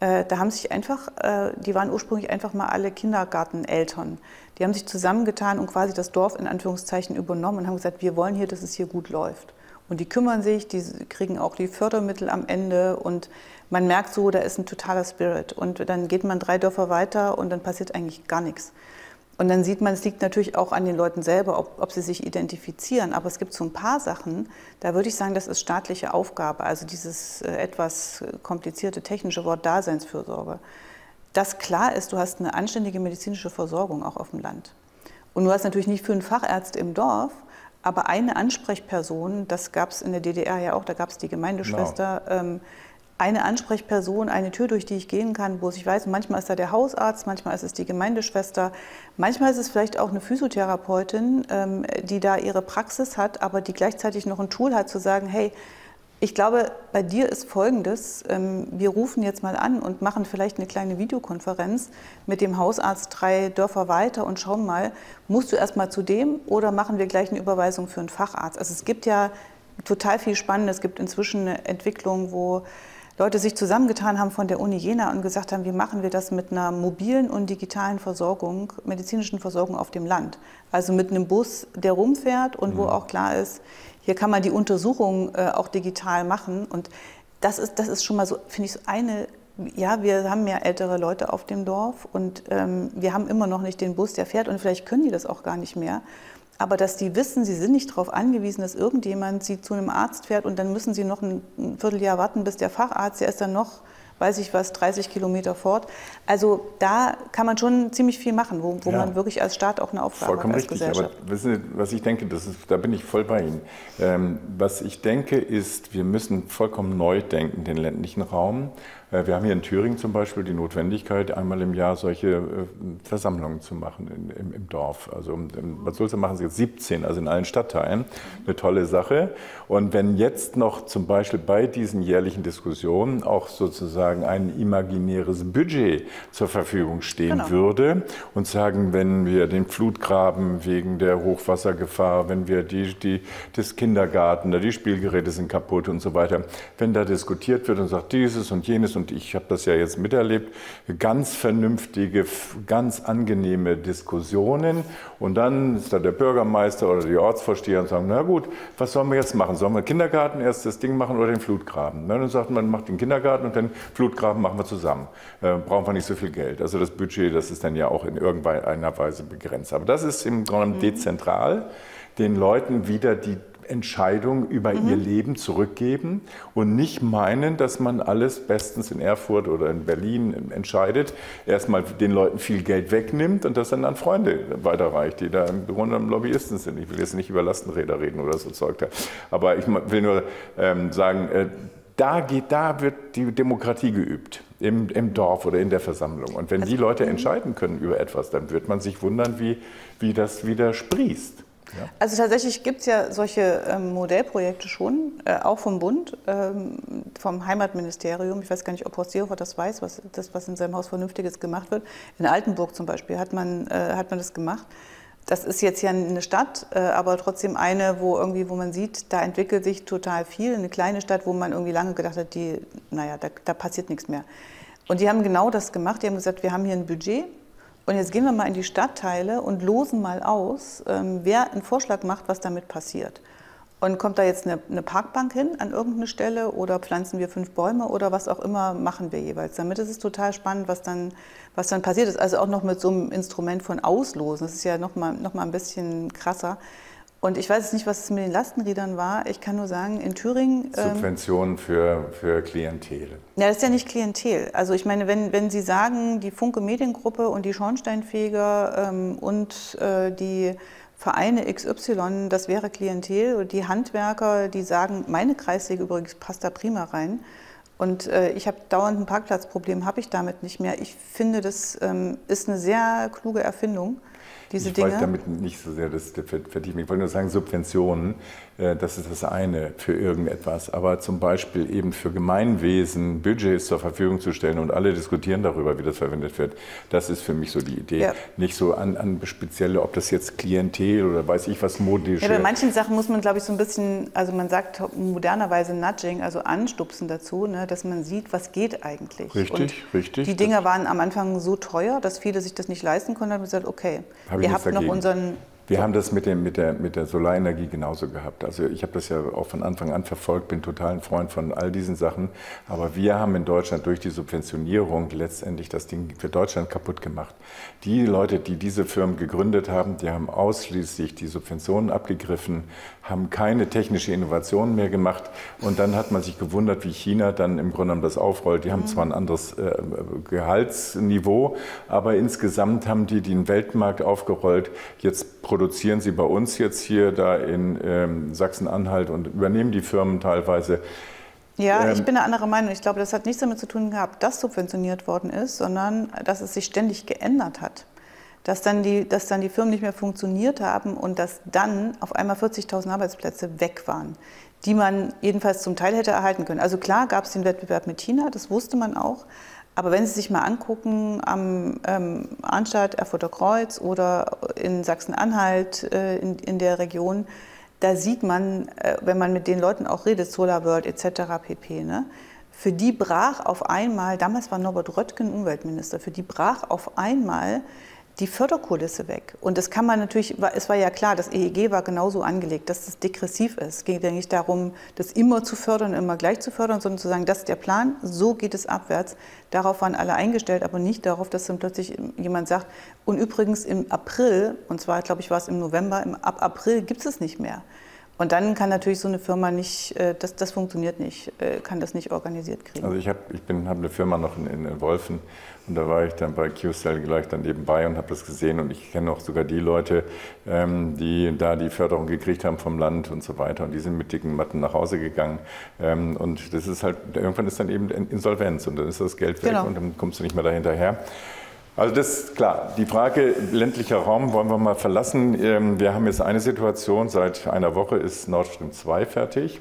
Äh, da haben sich einfach, äh, die waren ursprünglich einfach mal alle Kindergarteneltern. Die haben sich zusammengetan und quasi das Dorf in Anführungszeichen übernommen und haben gesagt, wir wollen hier, dass es hier gut läuft. Und die kümmern sich, die kriegen auch die Fördermittel am Ende und man merkt so, da ist ein totaler Spirit. Und dann geht man drei Dörfer weiter und dann passiert eigentlich gar nichts. Und dann sieht man, es liegt natürlich auch an den Leuten selber, ob, ob, sie sich identifizieren. Aber es gibt so ein paar Sachen, da würde ich sagen, das ist staatliche Aufgabe. Also dieses äh, etwas komplizierte technische Wort Daseinsfürsorge. Das klar ist, du hast eine anständige medizinische Versorgung auch auf dem Land. Und du hast natürlich nicht für einen Facharzt im Dorf, aber eine Ansprechperson, das gab es in der DDR ja auch, da gab es die Gemeindeschwester. Genau. Ähm, eine Ansprechperson, eine Tür, durch die ich gehen kann, wo ich weiß, manchmal ist da der Hausarzt, manchmal ist es die Gemeindeschwester, manchmal ist es vielleicht auch eine Physiotherapeutin, ähm, die da ihre Praxis hat, aber die gleichzeitig noch ein Tool hat zu sagen, hey, ich glaube, bei dir ist Folgendes, ähm, wir rufen jetzt mal an und machen vielleicht eine kleine Videokonferenz mit dem Hausarzt drei Dörfer weiter und schauen mal, musst du erst mal zu dem oder machen wir gleich eine Überweisung für einen Facharzt? Also es gibt ja total viel Spannendes, es gibt inzwischen eine Entwicklung, wo Leute sich zusammengetan haben von der Uni Jena und gesagt haben, wie machen wir das mit einer mobilen und digitalen Versorgung, medizinischen Versorgung auf dem Land. Also mit einem Bus, der rumfährt und mhm. wo auch klar ist, hier kann man die Untersuchung äh, auch digital machen. Und das ist, das ist schon mal so, finde ich, so eine ja, wir haben ja ältere Leute auf dem Dorf und ähm, wir haben immer noch nicht den Bus, der fährt und vielleicht können die das auch gar nicht mehr aber dass die wissen, sie sind nicht darauf angewiesen, dass irgendjemand sie zu einem Arzt fährt und dann müssen sie noch ein Vierteljahr warten, bis der Facharzt, der ist dann noch, weiß ich was, 30 Kilometer fort. Also da kann man schon ziemlich viel machen, wo, wo ja. man wirklich als Staat auch eine Aufgabe Vollkommen hat als richtig, Gesellschaft. Aber wissen Sie, was ich denke, das ist, da bin ich voll bei Ihnen. Ähm, was ich denke ist, wir müssen vollkommen neu denken, den ländlichen Raum. Äh, wir haben hier in Thüringen zum Beispiel die Notwendigkeit, einmal im Jahr solche äh, Versammlungen zu machen in, im, im, Dorf. Also in Bad Sulza machen sie jetzt 17, also in allen Stadtteilen. Eine tolle Sache. Und wenn jetzt noch zum Beispiel bei diesen jährlichen Diskussionen auch sozusagen ein imaginäres Budget zur Verfügung stehen genau. würde und sagen, wenn wir den Flutgraben wegen der Hochwassergefahr, wenn wir die, die, das Kindergarten, die Spielgeräte sind kaputt und so weiter, wenn da diskutiert wird und sagt dieses und jenes und ich habe das ja jetzt miterlebt, ganz vernünftige, ganz angenehme Diskussionen. Und dann ist da der Bürgermeister oder die Ortsvorsteher und sagen, na gut, was sollen wir jetzt machen? Sollen wir Kindergarten erst das Ding machen oder den Flutgraben? Dann sagt man, macht den Kindergarten und den Flutgraben machen wir zusammen. Äh, brauchen wir nicht so viel Geld. Also das Budget, das ist dann ja auch in irgendeiner Weise begrenzt. Aber das ist im Grunde mhm. dezentral den Leuten wieder die Entscheidung über mhm. ihr Leben zurückgeben und nicht meinen, dass man alles bestens in Erfurt oder in Berlin entscheidet, erstmal den Leuten viel Geld wegnimmt und das dann an Freunde weiterreicht, die da im Grunde Lobbyisten sind. Ich will jetzt nicht über Lastenräder reden oder so Zeug. Aber ich will nur ähm, sagen, äh, da, geht, da wird die Demokratie geübt, im, im Dorf oder in der Versammlung. Und wenn also, die Leute mhm. entscheiden können über etwas, dann wird man sich wundern, wie, wie das wieder sprießt. Also tatsächlich gibt es ja solche ähm, Modellprojekte schon, äh, auch vom Bund, ähm, vom Heimatministerium. Ich weiß gar nicht, ob Horst Seehofer das weiß, was, das, was in seinem Haus Vernünftiges gemacht wird. In Altenburg zum Beispiel hat man, äh, hat man das gemacht. Das ist jetzt ja eine Stadt, äh, aber trotzdem eine, wo irgendwie, wo man sieht, da entwickelt sich total viel. Eine kleine Stadt, wo man irgendwie lange gedacht hat, die, naja, da, da passiert nichts mehr. Und die haben genau das gemacht. Die haben gesagt, wir haben hier ein Budget und jetzt gehen wir mal in die Stadtteile und losen mal aus, ähm, wer einen Vorschlag macht, was damit passiert. Und kommt da jetzt eine, eine, Parkbank hin an irgendeine Stelle oder pflanzen wir fünf Bäume oder was auch immer machen wir jeweils. Damit ist es total spannend, was dann, was dann passiert ist. Also auch noch mit so einem Instrument von Auslosen. Das ist ja noch mal, noch mal ein bisschen krasser. Und ich weiß jetzt nicht, was es mit den Lastenrädern war. Ich kann nur sagen, in Thüringen. Ähm, Subventionen für, für Klientel. Ja, das ist ja nicht Klientel. Also ich meine, wenn, wenn Sie sagen, die Funke Mediengruppe und die Schornsteinfeger ähm, und äh, die Vereine XY, das wäre Klientel. Und die Handwerker, die sagen, meine Kreissäge übrigens passt da prima rein. Und äh, ich habe dauernd ein Parkplatzproblem, habe ich damit nicht mehr. Ich finde, das ähm, ist eine sehr kluge Erfindung diese ich Dinge? Ich wollte damit nicht so sehr das vertiefen. Ich wollte nur sagen, Subventionen, das ist das eine für irgendetwas. Aber zum Beispiel eben für Gemeinwesen Budgets zur Verfügung zu stellen und alle diskutieren darüber, wie das verwendet wird, das ist für mich so die Idee. Ja. Nicht so an, an spezielle, ob das jetzt Klientel oder weiß ich was modisch. Ja, bei manchen Sachen muss man, glaube ich, so ein bisschen, also man sagt modernerweise Nudging, also anstupsen dazu, ne, dass man sieht, was geht eigentlich. Richtig, und richtig. Die Dinger waren am Anfang so teuer, dass viele sich das nicht leisten konnten. haben gesagt, okay, Hab ihr habt noch unseren wir haben das mit, dem, mit, der, mit der Solarenergie genauso gehabt. Also ich habe das ja auch von Anfang an verfolgt, bin total ein Freund von all diesen Sachen. Aber wir haben in Deutschland durch die Subventionierung letztendlich das Ding für Deutschland kaputt gemacht. Die Leute, die diese Firmen gegründet haben, die haben ausschließlich die Subventionen abgegriffen, haben keine technische Innovation mehr gemacht. Und dann hat man sich gewundert, wie China dann im Grunde genommen das aufrollt. Die haben mhm. zwar ein anderes äh, Gehaltsniveau, aber insgesamt haben die den Weltmarkt aufgerollt. Jetzt produzieren sie bei uns jetzt hier da in ähm, Sachsen-Anhalt und übernehmen die Firmen teilweise. Ja, ähm, ich bin eine andere Meinung. Ich glaube, das hat nichts damit zu tun gehabt, dass subventioniert worden ist, sondern dass es sich ständig geändert hat dass dann, die, dass dann die Firmen nicht mehr funktioniert haben und dass dann auf einmal 40.000 Arbeitsplätze weg waren, die man jedenfalls zum Teil hätte erhalten können. Also klar gab es den Wettbewerb mit China, das wusste man auch. Aber wenn Sie sich mal angucken am ähm, Arnstadt, Erfurter Kreuz oder in Sachsen-Anhalt äh, in, in der Region, da sieht man, äh, wenn man mit den Leuten auch redet, Solar World etc. pp. Ne? Für die brach auf einmal, damals war Norbert Röttgen Umweltminister, für die brach auf einmal die Förderkulisse weg. Und das kann man natürlich, es war ja klar, das EEG war genauso angelegt, dass es degressiv ist. Es geht ja nicht darum, das immer zu fördern, immer gleich zu fördern, sondern zu sagen, das ist der Plan, so geht es abwärts. Darauf waren alle eingestellt, aber nicht darauf, dass dann plötzlich jemand sagt, und übrigens im April, und zwar, glaube ich, war es im November, ab April gibt es es nicht mehr. Und dann kann natürlich so eine Firma nicht, äh, das, das funktioniert nicht, äh, kann das nicht organisiert kriegen. Also ich habe ich hab eine Firma noch in, in Wolfen und da war ich dann bei QCell gleich dann nebenbei und habe das gesehen und ich kenne auch sogar die Leute, ähm, die da die Förderung gekriegt haben vom Land und so weiter und die sind mit dicken Matten nach Hause gegangen ähm, und das ist halt, irgendwann ist dann eben Insolvenz und dann ist das Geld weg genau. und dann kommst du nicht mehr dahinterher. Also das ist klar. Die Frage ländlicher Raum wollen wir mal verlassen. Ähm, wir haben jetzt eine Situation, seit einer Woche ist Nord Stream 2 fertig.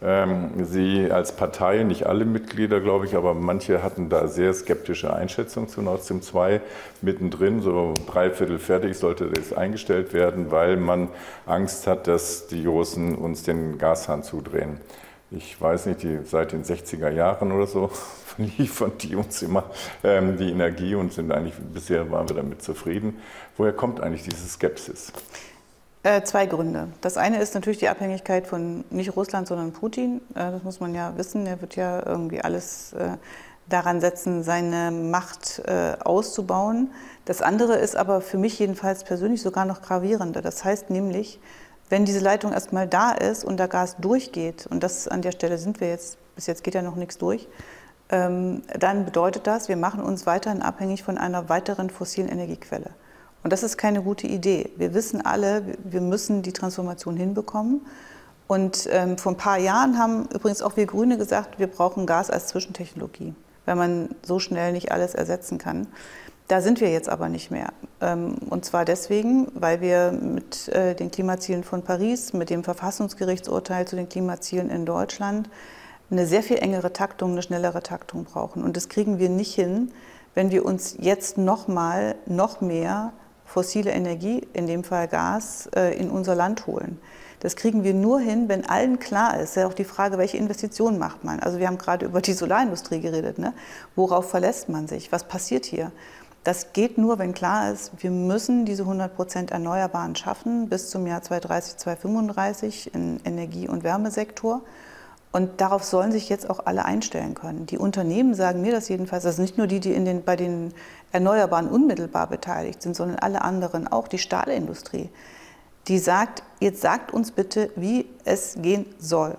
Ähm, Sie als Partei, nicht alle Mitglieder, glaube ich, aber manche hatten da sehr skeptische Einschätzungen zu Nord Stream 2 mittendrin. So dreiviertel fertig sollte das eingestellt werden, weil man Angst hat, dass die Russen uns den Gashahn zudrehen. Ich weiß nicht, die, seit den 60er Jahren oder so [LAUGHS] liefern die uns immer ähm, die Energie und sind eigentlich, bisher waren wir damit zufrieden. Woher kommt eigentlich diese Skepsis? Äh, zwei Gründe. Das eine ist natürlich die Abhängigkeit von nicht Russland, sondern Putin. Äh, das muss man ja wissen. Er wird ja irgendwie alles äh, daran setzen, seine Macht auszubauen. Das andere ist aber für mich jedenfalls persönlich sogar noch gravierender. Das heißt nämlich, Wenn diese Leitung erstmal da ist und da Gas durchgeht, und das an der Stelle sind wir jetzt, bis jetzt geht ja noch nichts durch, ähm, dann bedeutet das, wir machen uns weiterhin abhängig von einer weiteren fossilen Energiequelle. Und das ist keine gute Idee. Wir wissen alle, wir müssen die Transformation hinbekommen. Und ähm, vor ein paar Jahren haben übrigens auch wir Grüne gesagt, wir brauchen Gas als Zwischentechnologie, weil man so schnell nicht alles ersetzen kann. Da sind wir jetzt aber nicht mehr. Ähm, und zwar deswegen, weil wir mit äh, den Klimazielen von Paris, mit dem Verfassungsgerichtsurteil zu den Klimazielen in Deutschland eine sehr viel engere Taktung, eine schnellere Taktung brauchen. Und das kriegen wir nicht hin, wenn wir uns jetzt noch mal noch mehr fossile Energie, in dem Fall Gas, äh, in unser Land holen. Das kriegen wir nur hin, wenn allen klar ist. Ja auch die Frage, welche Investitionen macht man? Also wir haben gerade über die Solarindustrie geredet. Ne? Worauf verlässt man sich? Was passiert hier? Das geht nur, wenn klar ist, wir müssen diese 100 Prozent Erneuerbaren schaffen bis zum Jahr 2030, 2035 im Energie- und Wärmesektor. Und darauf sollen sich jetzt auch alle einstellen können. Die Unternehmen sagen mir das jedenfalls, also nicht nur die, die den, bei den Erneuerbaren unmittelbar beteiligt sind, sondern alle anderen, auch die Stahlindustrie, die sagt, jetzt sagt uns bitte, wie es gehen soll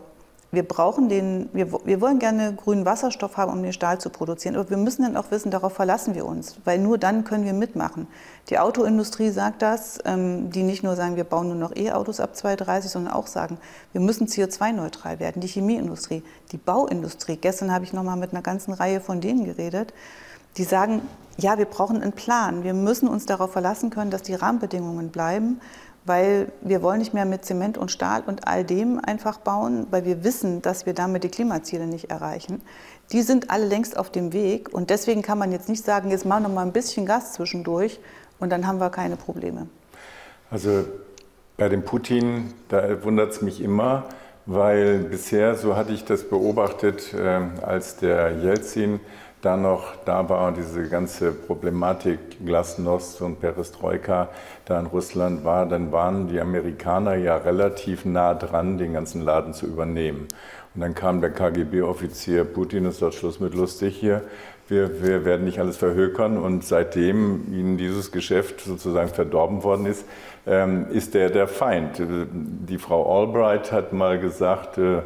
wir brauchen den, wir, wir wollen gerne grünen Wasserstoff haben, um den Stahl zu produzieren, aber wir müssen dann auch wissen, darauf verlassen wir uns, weil nur dann können wir mitmachen. Die Autoindustrie sagt das, ähm, die nicht nur sagen, wir bauen nur noch E-Autos ab 2030, sondern auch sagen, wir müssen CO2-neutral werden. Die Chemieindustrie, die Bauindustrie, gestern habe ich noch mal mit einer ganzen Reihe von denen geredet, die sagen, ja, wir brauchen einen Plan, wir müssen uns darauf verlassen können, dass die Rahmenbedingungen bleiben weil wir wollen nicht mehr mit Zement und Stahl und all dem einfach bauen, weil wir wissen, dass wir damit die Klimaziele nicht erreichen. Die sind alle längst auf dem Weg und deswegen kann man jetzt nicht sagen, jetzt machen wir mal ein bisschen Gas zwischendurch und dann haben wir keine Probleme. Also bei dem Putin, da wundert es mich immer, weil bisher, so hatte ich das beobachtet, äh, als der Jelzin da noch da war und diese ganze Problematik Glasnost und Perestroika da in Russland war, dann waren die Amerikaner ja relativ nah dran, den ganzen Laden zu übernehmen. Und dann kam der KGB-Offizier Putin und sagt, Schluss mit lustig hier, wir, wir, werden nicht alles verhökern. Und seitdem ihnen dieses Geschäft sozusagen verdorben worden ist, ähm, ist der der Feind. Die Frau Albright hat mal gesagt, äh,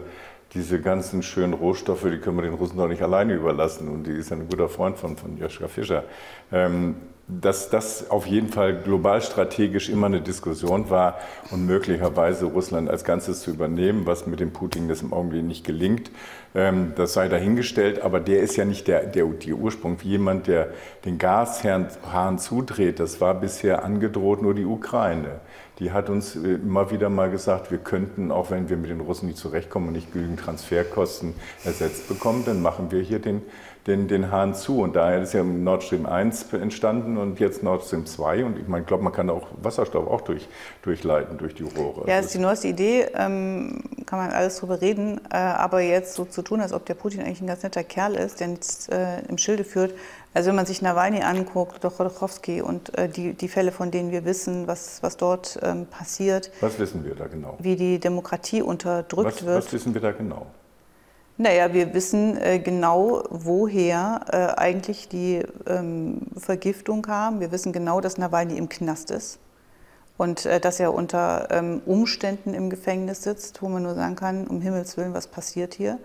diese ganzen schönen Rohstoffe, die können wir den Russen doch nicht alleine überlassen. Und die ist ein guter Freund von, von Joschka Fischer. Ähm, dass das auf jeden Fall global strategisch immer eine Diskussion war und möglicherweise Russland als Ganzes zu übernehmen, was mit dem Putin das im Augenblick nicht gelingt, ähm, das sei dahingestellt. Aber der ist ja nicht der, der, der Ursprung. Jemand, der den Gashahn zudreht, das war bisher angedroht nur die Ukraine die hat uns äh, immer wieder mal gesagt, wir könnten, auch wenn wir mit den Russen nicht zurechtkommen und nicht genügend Transferkosten ersetzt bekommen, dann machen wir hier den, den, den Hahn zu. Und daher ist ja Nord Stream 1 entstanden und jetzt Nord Stream 2. Und ich meine, glaube, man kann auch Wasserstoff auch durch, durchleiten durch die Rohre. Ja, das ist die neueste Idee, ähm, kann man alles drüber reden. Äh, aber jetzt so zu tun, als ob der Putin eigentlich ein ganz netter Kerl ist, der jetzt äh, im Schilde führt, also wenn man sich Nawalny anguckt, doch Rodokowski und äh, die, die Fälle, von denen wir wissen, was, was dort ähm, passiert. Was wissen wir da genau? Wie die Demokratie unterdrückt was, wird. Was wissen wir da genau? Naja, wir wissen äh, genau, woher äh, eigentlich die ähm, Vergiftung kam. Wir wissen genau, dass Nawalny im Knast ist und äh, dass er unter ähm, Umständen im Gefängnis sitzt, wo man nur sagen kann, um Himmels Willen, was passiert hier.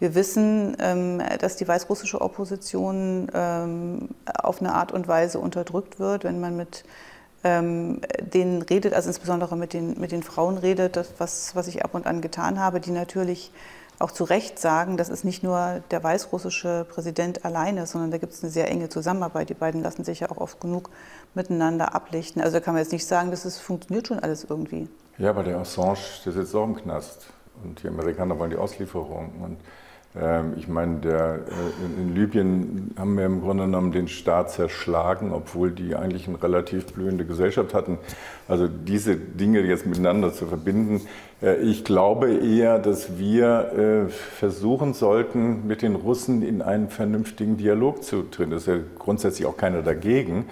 Wir wissen, ähm, dass die weißrussische Opposition ähm, auf eine Art und Weise unterdrückt wird, wenn man mit ähm, denen redet, also insbesondere mit den, mit den Frauen redet, das, was, was ich ab und an getan habe, die natürlich auch zu Recht sagen, das ist nicht nur der weißrussische Präsident alleine, sondern da gibt es eine sehr enge Zusammenarbeit. Die beiden lassen sich ja auch oft genug miteinander ablichten. Also da kann man jetzt nicht sagen, dass es funktioniert schon alles irgendwie. Ja, aber der Assange, der sitzt auch im Knast. Und die Amerikaner wollen die Auslieferung. Und ich meine, der, äh, in Libyen haben wir im Grunde genommen den Staat zerschlagen, obwohl die eigentlich eine relativ blühende Gesellschaft hatten. Also diese Dinge jetzt miteinander zu verbinden, äh, ich glaube eher, dass wir äh, versuchen sollten, mit den Russen in einen vernünftigen Dialog zu treten. Da ist ja grundsätzlich auch keiner dagegen.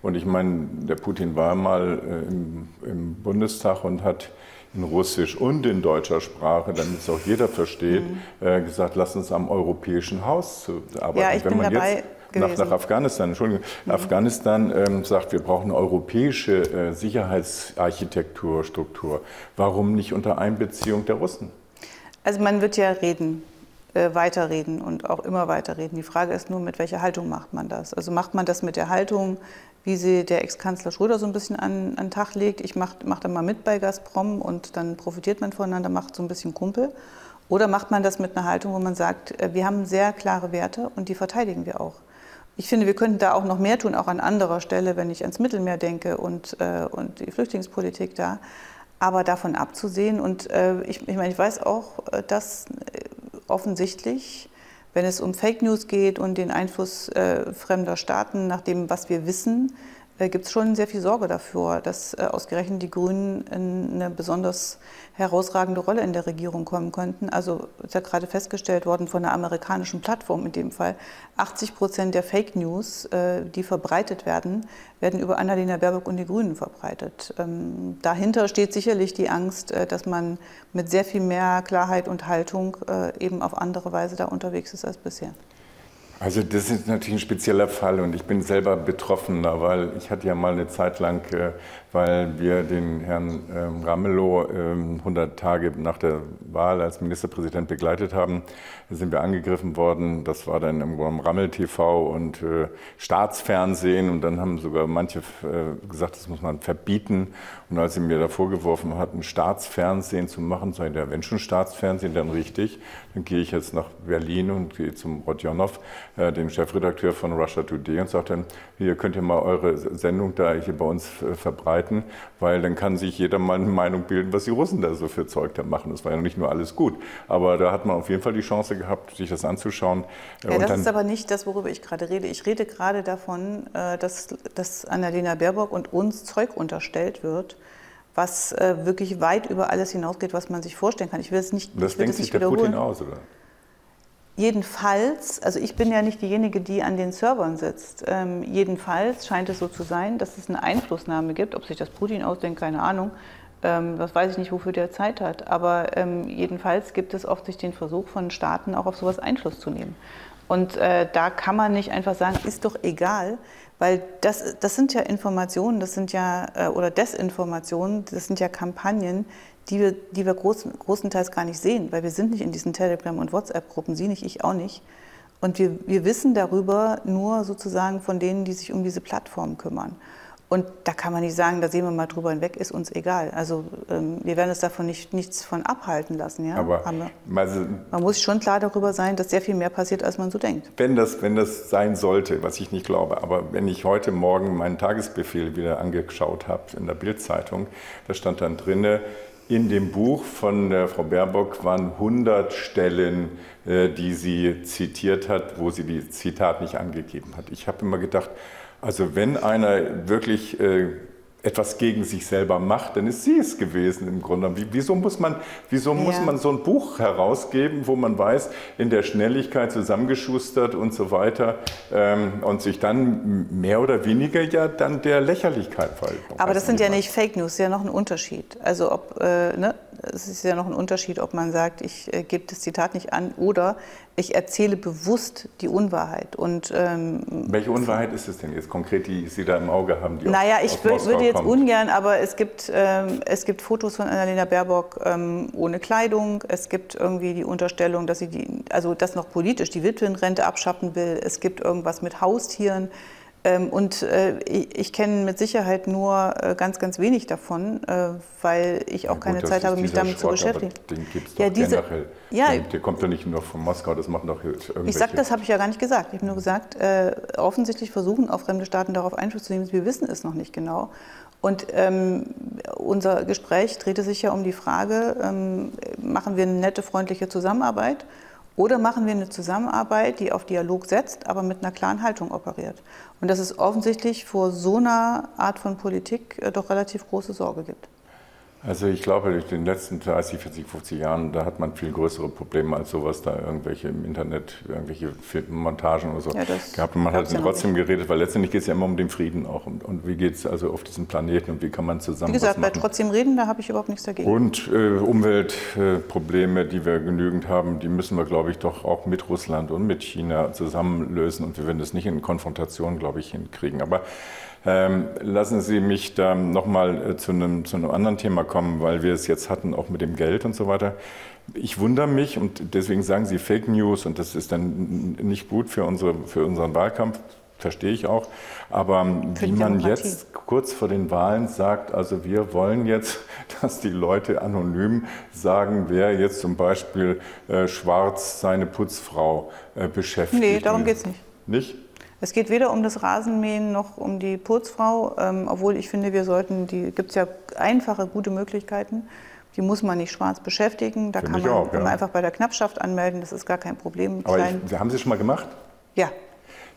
Und ich meine, der Putin war mal im, im Bundestag und hat in Russisch und in deutscher Sprache, damit es auch jeder versteht, mhm. äh, gesagt, lass uns am europäischen Haus zu arbeiten. Ja, ich Wenn bin dabei. Jetzt, nach, nach, Afghanistan. Entschuldigung. Mhm. Afghanistan ähm, sagt, wir brauchen eine europäische äh, Sicherheitsarchitektur, Struktur. Warum nicht unter Einbeziehung der Russen? Also man wird ja reden, äh, weiterreden und auch immer weiterreden. Die Frage ist nur, mit welcher Haltung macht man das? Also macht man das mit der Haltung, wie sie der Ex-Kanzler Schröder so ein bisschen an, an den Tag legt, ich mache mach da mal mit bei Gazprom und dann profitiert man voneinander, macht so ein bisschen Kumpel. Oder macht man das mit einer Haltung, wo man sagt, äh, wir haben sehr klare Werte und die verteidigen wir auch. Ich finde, wir könnten da auch noch mehr tun, auch an anderer Stelle, wenn ich ans Mittelmeer denke und, äh, und die Flüchtlingspolitik da. Aber davon abzusehen und äh, ich, ich meine, ich weiß auch, äh, dass offensichtlich, wenn es um Fake News geht und den Einfluss äh, fremder Staaten, nach dem, was wir wissen, gibt es schon sehr viel Sorge dafür, dass äh, ausgerechnet die Grünen in eine besonders herausragende Rolle in der Regierung kommen könnten. Also ist ja gerade festgestellt worden von einer amerikanischen Plattform in dem Fall, 80 Prozent der Fake News, äh, die verbreitet werden, werden über Annalena Baerbock und die Grünen verbreitet. Ähm, dahinter steht sicherlich die Angst, dass man mit sehr viel mehr Klarheit und Haltung eben auf andere Weise da unterwegs ist als bisher. Also das ist natürlich ein spezieller Fall und ich bin selber Betroffener, weil ich hatte ja mal eine Zeit lang, äh, weil wir den Herrn ähm, Ramelow 100 ähm, Tage nach der Wahl als Ministerpräsident begleitet haben, sind wir angegriffen worden. Das war dann im Rammel TV und äh, Staatsfernsehen und dann haben sogar manche äh, gesagt, das muss man verbieten. Und als sie mir da vorgeworfen hatten, Staatsfernsehen zu machen, sage ich, ja, wenn schon Staatsfernsehen, dann richtig. Dann gehe ich jetzt nach Berlin und gehe zum Rodionov äh, den Chefredakteur von Russia Today und sagt dann, hier könnt ihr mal eure Sendung da hier bei uns äh, verbreiten, weil dann kann sich jeder mal eine Meinung bilden, was die Russen da so für Zeug da machen. Das war ja nicht nur alles gut, aber da hat man auf jeden Fall die Chance gehabt, sich das anzuschauen. Äh, ja, das ist aber nicht das, worüber ich gerade rede. Ich rede gerade davon, dass, dass Annalena Baerbock und uns Zeug unterstellt wird, was wirklich weit über alles hinausgeht, was man sich vorstellen kann. Ich will es nicht, das denkt sich der Putin aus, oder? Jedenfalls, also ich bin ja nicht diejenige, die an den Servern sitzt. Ähm, jedenfalls scheint es so zu sein, dass es eine Einflussnahme gibt. Ob sich das Putin ausdenkt, keine Ahnung. Ähm, das weiß ich nicht, wofür der Zeit hat. Aber ähm, jedenfalls gibt es oft sich den Versuch von Staaten auch auf sowas Einfluss zu nehmen. Und äh, da kann man nicht einfach sagen, ist doch egal, weil das, das sind ja Informationen, das sind ja, äh, oder Desinformationen, das sind ja Kampagnen, die wir, die wir groß, großenteils gar nicht sehen, weil wir sind nicht in diesen Telegram- und WhatsApp-Gruppen, Sie nicht, ich auch nicht. Und wir, wir wissen darüber nur sozusagen von denen, die sich um diese Plattform kümmern. Und da kann man nicht sagen, da sehen wir mal drüber hinweg, ist uns egal. Also ähm, wir werden uns davon nicht, nichts von abhalten lassen. Ja? Aber also, man muss schon klar darüber sein, dass sehr viel mehr passiert, als man so denkt. Wenn das, wenn das sein sollte, was ich nicht glaube, aber wenn ich heute Morgen meinen Tagesbefehl wieder angeschaut habe in der Bildzeitung, da stand dann drinne, in dem Buch von der Frau Baerbock waren 100 Stellen, äh, die sie zitiert hat, wo sie die Zitat nicht angegeben hat. Ich habe immer gedacht, also wenn einer wirklich äh, etwas gegen sich selber macht, dann ist sie es gewesen im Grunde. Wieso muss man, wieso ja. muss man so ein Buch herausgeben, wo man weiß, in der Schnelligkeit zusammengeschustert und so weiter ähm, und sich dann mehr oder weniger ja dann der Lächerlichkeit fallen. Aber das sind ja nicht Fake News, ist ja noch ein Unterschied. Also ob, äh, ne, es ist ja noch ein Unterschied, ob man sagt, ich äh, gebe das Zitat nicht an oder ich erzähle bewusst die Unwahrheit. Und, ähm, Welche Unwahrheit ist es denn jetzt konkret, die Sie da im Auge haben? Die naja, ich würde jetzt kommt? ungern, aber es gibt, ähm, es gibt Fotos von Annalena Baerbock ähm, ohne Kleidung. Es gibt irgendwie die Unterstellung, dass sie die, also das noch politisch die Witwenrente abschaffen will. Es gibt irgendwas mit Haustieren. Ähm, und äh, ich kenne mit Sicherheit nur äh, ganz, ganz wenig davon, äh, weil ich auch ja, keine Zeit habe, mich damit Schrott, zu beschäftigen. Den gibt es doch ja, diese, generell. Ja, der kommt ja nicht nur von Moskau, das machen doch irgendwelche... Ich sage, das habe ich ja gar nicht gesagt. Ich habe nur gesagt, offensichtlich versuchen auch fremde Staaten darauf Einfluss zu nehmen. Wir wissen es noch nicht genau. Und ähm, unser Gespräch drehte sich ja um die Frage, ähm, machen wir eine nette, freundliche Zusammenarbeit oder machen wir eine Zusammenarbeit, die auf Dialog setzt, aber mit einer klaren Haltung operiert? Und dass es offensichtlich vor so einer Art von Politik äh, doch relativ große Sorge gibt. Also ich glaube, in den letzten 30, 40, 50 Jahren, da hat man viel größere Probleme als sowas, da irgendwelche im Internet, irgendwelche Montagen oder so ja, gehabt. Und man hat trotzdem geredet, weil letztendlich geht es ja immer um den Frieden auch. Und, und wie geht es also auf diesem Planeten und wie kann man zusammen Wie gesagt, bei trotzdem reden, da habe ich überhaupt nichts dagegen. Und äh, Umweltprobleme, äh, die wir genügend haben, die müssen wir, glaube ich, doch auch mit Russland und mit China zusammen lösen. Und wir werden das nicht in Konfrontation, glaube ich, hinkriegen. Aber lassen Sie mich da nochmal äh, zu einem, zu einem anderen Thema kommen, weil wir es jetzt hatten, auch mit dem Geld und so weiter. Ich wundere mich und deswegen sagen Sie Fake News und das ist dann nicht gut für, unsere, für unseren Wahlkampf, verstehe ich auch. Aber für wie man jetzt kurz vor den Wahlen sagt, also wir wollen jetzt, [LAUGHS] dass die Leute anonym sagen, wer jetzt zum Beispiel äh, schwarz seine Putzfrau äh, beschäftigt. Nee, darum geht es nicht. Nicht? Es geht weder um das Rasenmähen noch um die Putzfrau, ähm, obwohl ich finde, wir sollten, die gibt es ja einfache, gute Möglichkeiten. Die muss man nicht schwarz beschäftigen. Da kann man, auch, ja. einfach bei der Knappschaft anmelden, das ist gar kein Problem. Aber ich, haben Sie schon mal gemacht? Ja,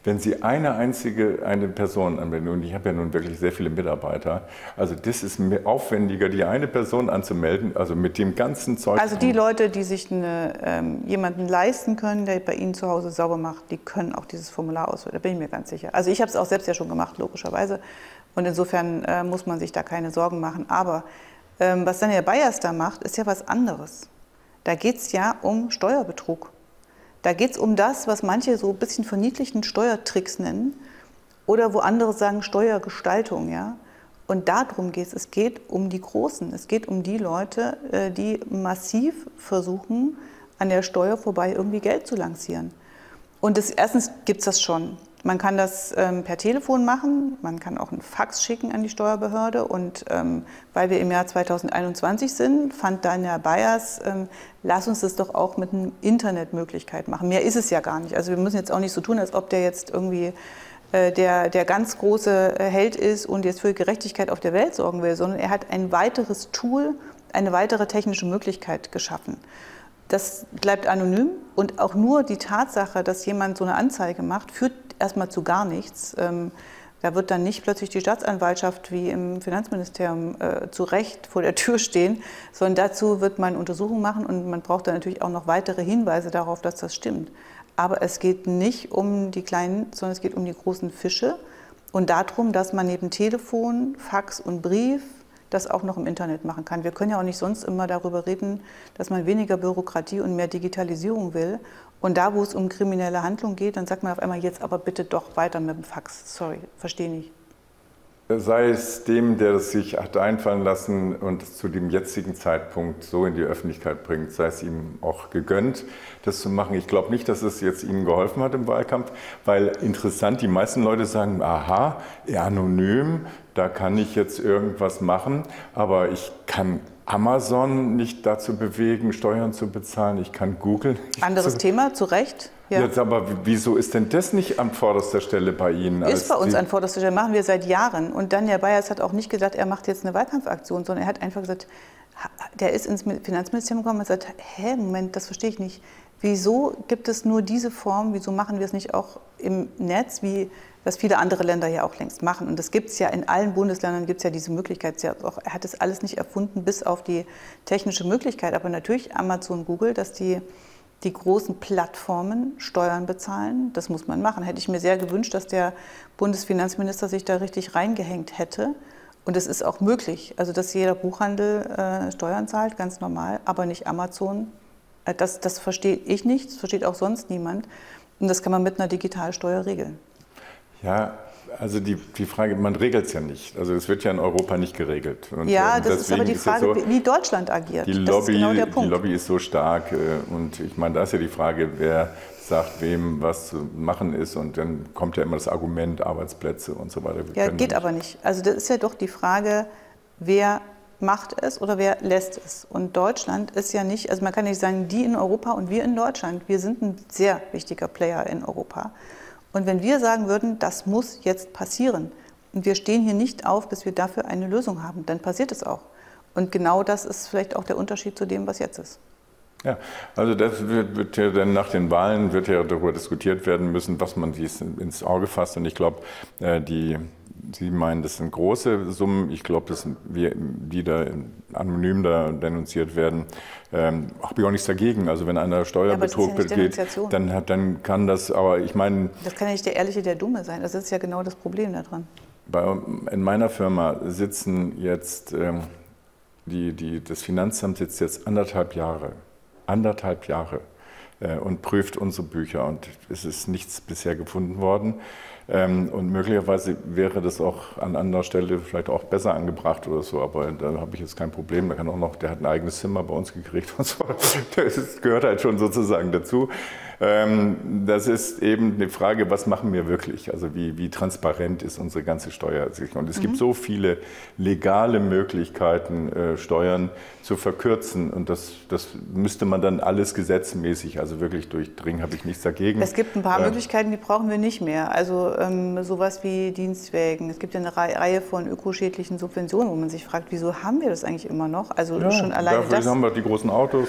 wenn Sie eine einzige eine Person anmelden, und ich habe ja nun wirklich sehr viele Mitarbeiter, also das ist aufwendiger, die eine Person anzumelden, also mit dem ganzen Zeug. Also die Leute, die sich eine, ähm, jemanden leisten können, der bei Ihnen zu Hause sauber macht, die können auch dieses Formular ausfüllen, da bin ich mir ganz sicher. Also ich habe es auch selbst ja schon gemacht, logischerweise. Und insofern äh, muss man sich da keine Sorgen machen. Aber ähm, was dann der Bayers da macht, ist ja was anderes. Da geht es ja um Steuerbetrug. Da geht es um das, was manche so ein bisschen verniedlichten Steuertricks nennen oder wo andere sagen Steuergestaltung. Ja? Und darum geht es. Es geht um die Großen. Es geht um die Leute, äh, die massiv versuchen, an der Steuer vorbei irgendwie Geld zu lancieren. Und das, erstens gibt es das schon. Man kann das ähm, per Telefon machen, man kann auch einen Fax schicken an die Steuerbehörde. Und ähm, weil wir im Jahr 2021 sind, fand dann Herr Bayers, ähm, lass uns das doch auch mit einer Internetmöglichkeit machen. Mehr ist es ja gar nicht. Also wir müssen jetzt auch nicht so tun, als ob der jetzt irgendwie äh, der, der ganz große äh, Held ist und jetzt für Gerechtigkeit auf der Welt sorgen will, sondern er hat ein weiteres Tool, eine weitere technische Möglichkeit geschaffen. Das bleibt anonym und auch nur die Tatsache, dass jemand so eine Anzeige macht, führt erstmal zu gar nichts. Ähm, da wird dann nicht plötzlich die Staatsanwaltschaft wie im Finanzministerium äh, zu Recht vor der Tür stehen, sondern dazu wird man Untersuchungen machen und man braucht dann natürlich auch noch weitere Hinweise darauf, dass das stimmt. Aber es geht nicht um die kleinen, sondern es geht um die großen Fische und darum, dass man neben Telefon, Fax und Brief das auch noch im Internet machen kann. Wir können ja auch nicht sonst immer darüber reden, dass man weniger Bürokratie und mehr Digitalisierung will. Und da, wo es um kriminelle Handlung geht, dann sagt man auf einmal jetzt aber bitte doch weiter mit dem Fax. Sorry, verstehe nicht. Sei es dem, der es sich hat einfallen lassen und zu dem jetzigen Zeitpunkt so in die Öffentlichkeit bringt, sei es ihm auch gegönnt, das zu machen. Ich glaube nicht, dass es jetzt ihm geholfen hat im Wahlkampf, weil interessant, die meisten Leute sagen, aha, anonym, da kann ich jetzt irgendwas machen, aber ich kann Amazon nicht dazu bewegen, Steuern zu bezahlen. Ich kann Google. Anderes Thema, zu Recht. Ja. Jetzt aber, wieso ist denn das nicht an vorderster Stelle bei Ihnen? Ist bei uns an vorderster Stelle, machen wir seit Jahren. Und Daniel Bayers hat auch nicht gesagt, er macht jetzt eine Wahlkampfaktion, sondern er hat einfach gesagt, der ist ins Finanzministerium gekommen und hat gesagt, hä, Moment, das verstehe ich nicht. Wieso gibt es nur diese Form? Wieso machen wir es nicht auch im Netz, wie was viele andere Länder ja auch längst machen. Und das gibt es ja in allen Bundesländern, gibt es ja diese Möglichkeit. er hat es alles nicht erfunden, bis auf die technische Möglichkeit. Aber natürlich Amazon, Google, dass die, die großen Plattformen Steuern bezahlen, das muss man machen. Hätte ich mir sehr gewünscht, dass der Bundesfinanzminister sich da richtig reingehängt hätte. Und es ist auch möglich, also dass jeder Buchhandel äh, Steuern zahlt, ganz normal, aber nicht Amazon. Äh, das, das verstehe ich nicht, das versteht auch sonst niemand. Und das kann man mit einer Digitalsteuer regeln. Ja, also die, die Frage, man regelt es ja nicht. Also es wird ja in Europa nicht geregelt. Und ja, ähm, das ist aber die Frage, so, wie Deutschland agiert. Die Lobby, genau die Lobby ist so stark. Äh, und ich meine, da ist ja die Frage, wer sagt, wem was zu machen ist. Und dann kommt ja immer das Argument Arbeitsplätze und so weiter. Wir ja, geht nicht. aber nicht. Also das ist ja doch die Frage, wer macht es oder wer lässt es. Und Deutschland ist ja nicht, also man kann nicht sagen, die in Europa und wir in Deutschland. Wir sind ein sehr wichtiger Player in Europa. Und wenn wir sagen würden, das muss jetzt passieren und wir stehen hier nicht auf, bis wir dafür eine Lösung haben, dann passiert es auch. Und genau das ist vielleicht auch der Unterschied zu dem, was jetzt ist. Ja, also das wird, wird ja dann nach den Wahlen wird ja darüber diskutiert werden müssen, was man dies ins Auge fasst. Und ich glaube, äh, die Sie meinen, das sind große Summen. Ich glaube, dass wir, die da anonym da denunziert werden, ähm, habe ich auch nichts dagegen. Also wenn einer Steuerbetrug ja begeht, dann, hat, dann kann das, aber ich meine... Das kann ja nicht der Ehrliche, der Dumme sein. Das ist ja genau das Problem daran. Bei, in meiner Firma sitzen jetzt, ähm, die, die, das Finanzamt sitzt jetzt anderthalb Jahre, anderthalb Jahre äh, und prüft unsere Bücher und es ist nichts bisher gefunden worden. Ähm, und möglicherweise wäre das auch an anderer Stelle vielleicht auch besser angebracht oder so, aber da habe ich jetzt kein Problem. Da kann auch noch, der hat ein eigenes Zimmer bei uns gekriegt und so. [LAUGHS] Das gehört halt schon sozusagen dazu. Ähm, das ist eben eine Frage, was machen wir wirklich? Also wie, wie transparent ist unsere ganze Steuersicherung? Und es mhm. gibt so viele legale Möglichkeiten, äh, Steuern zu verkürzen. Und das, das müsste man dann alles gesetzmäßig, also wirklich durchdringen, habe ich nichts dagegen. Es gibt ein paar äh, Möglichkeiten, die brauchen wir nicht mehr. Also ähm, sowas wie Dienstwägen. Es gibt ja eine Reihe von ökoschädlichen Subventionen, wo man sich fragt, wieso haben wir das eigentlich immer noch? Also ja, schon alleine dafür das. haben wir die großen Autos.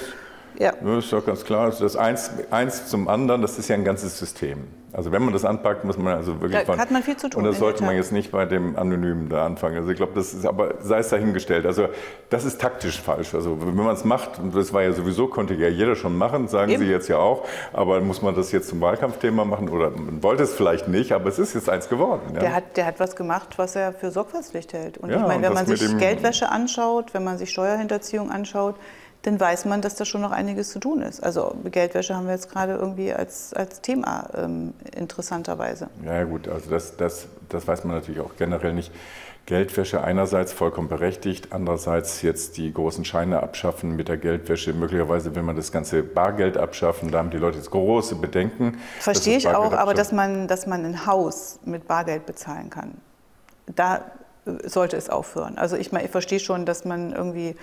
Ja. Das ist doch ganz klar. Also das eins, eins zum anderen, das ist ja ein ganzes System. Also wenn man das anpackt, muss man also wirklich... Da hat man viel zu tun. Und das sollte man jetzt nicht bei dem Anonymen da anfangen. Also ich glaube, das ist, aber sei es dahingestellt. Also das ist taktisch falsch. Also wenn man es macht, und das war ja sowieso, konnte ja jeder schon machen, sagen Eben. Sie jetzt ja auch, aber muss man das jetzt zum Wahlkampfthema machen oder man wollte es vielleicht nicht, aber es ist jetzt eins geworden. Ja? Der, hat, der hat was gemacht, was er für Sorgfaltspflicht hält. Und ja, ich meine, wenn man sich Geldwäsche anschaut, wenn man sich Steuerhinterziehung anschaut, dann weiß man, dass da schon noch einiges zu tun ist. Also Geldwäsche haben wir jetzt gerade irgendwie als, als Thema ähm, interessanterweise. Ja gut, also das, das, das weiß man natürlich auch generell nicht. Geldwäsche einerseits vollkommen berechtigt, andererseits jetzt die großen Scheine abschaffen mit der Geldwäsche. Möglicherweise will man das ganze Bargeld abschaffen. Da haben die Leute jetzt große Bedenken. Verstehe ich auch, aber dass man, dass man ein Haus mit Bargeld bezahlen kann, da sollte es aufhören. Also ich, meine, ich verstehe schon, dass man irgendwie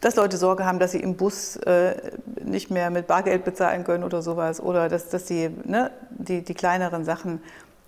dass Leute Sorge haben, dass sie im Bus äh, nicht mehr mit Bargeld bezahlen können oder sowas oder dass, dass sie ne, die, die kleineren Sachen,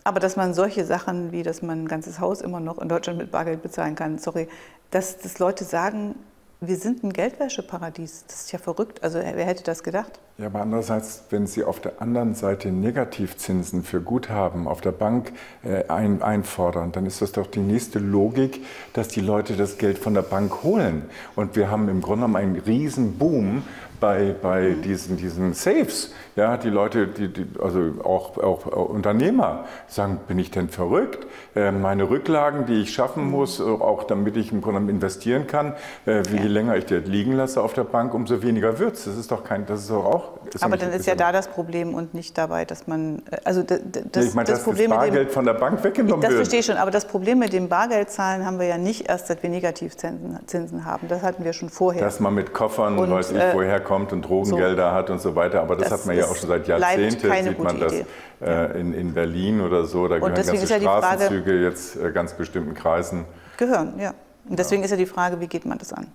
aber dass man solche Sachen wie, dass man ein ganzes Haus immer noch in Deutschland mit Bargeld bezahlen kann, sorry, dass, dass Leute sagen, wir sind ein Geldwäscheparadies. Das ist ja verrückt. Also wer hätte das gedacht? Ja, aber andererseits, wenn Sie auf der anderen Seite Negativzinsen für Guthaben auf der Bank äh, ein, einfordern, dann ist das doch die nächste Logik, dass die Leute das Geld von der Bank holen. Und wir haben im Grunde genommen einen riesen Boom bei, bei mhm. diesen, diesen Safes. Ja, die Leute, die, die, also auch, auch, Unternehmer sagen, bin ich denn verrückt? Äh, meine Rücklagen, die ich schaffen mhm. muss, äh, auch damit ich im Grunde investieren kann, äh, je länger ich das liegen lasse auf der Bank, umso weniger wird es. Das ist doch kein, das ist doch auch. Ist Aber dann ist ja da das Problem und nicht dabei, dass man, also das, das, ich meine, das Problem das Bargeld dem, von der Bank weggenommen wird. Das verstehe ich schon, aber das Problem mit dem Bargeldzahlen haben wir ja nicht erst, seit wir Negativzinsen Zinsen haben. Das hatten wir schon vorher. Dass man mit Koffern, und, weiß ich, woher kommt, kommt und Drogengelder so. hat und so weiter. Aber das, das hat man ja auch schon seit Jahrzehnten, sieht man das äh, in, in, Berlin oder so. Da gehören ganze ja Straßenzüge Frage, jetzt äh, ganz bestimmten Kreisen. Gehören, ja. Und deswegen ja. ist ja die Frage, wie geht man das an?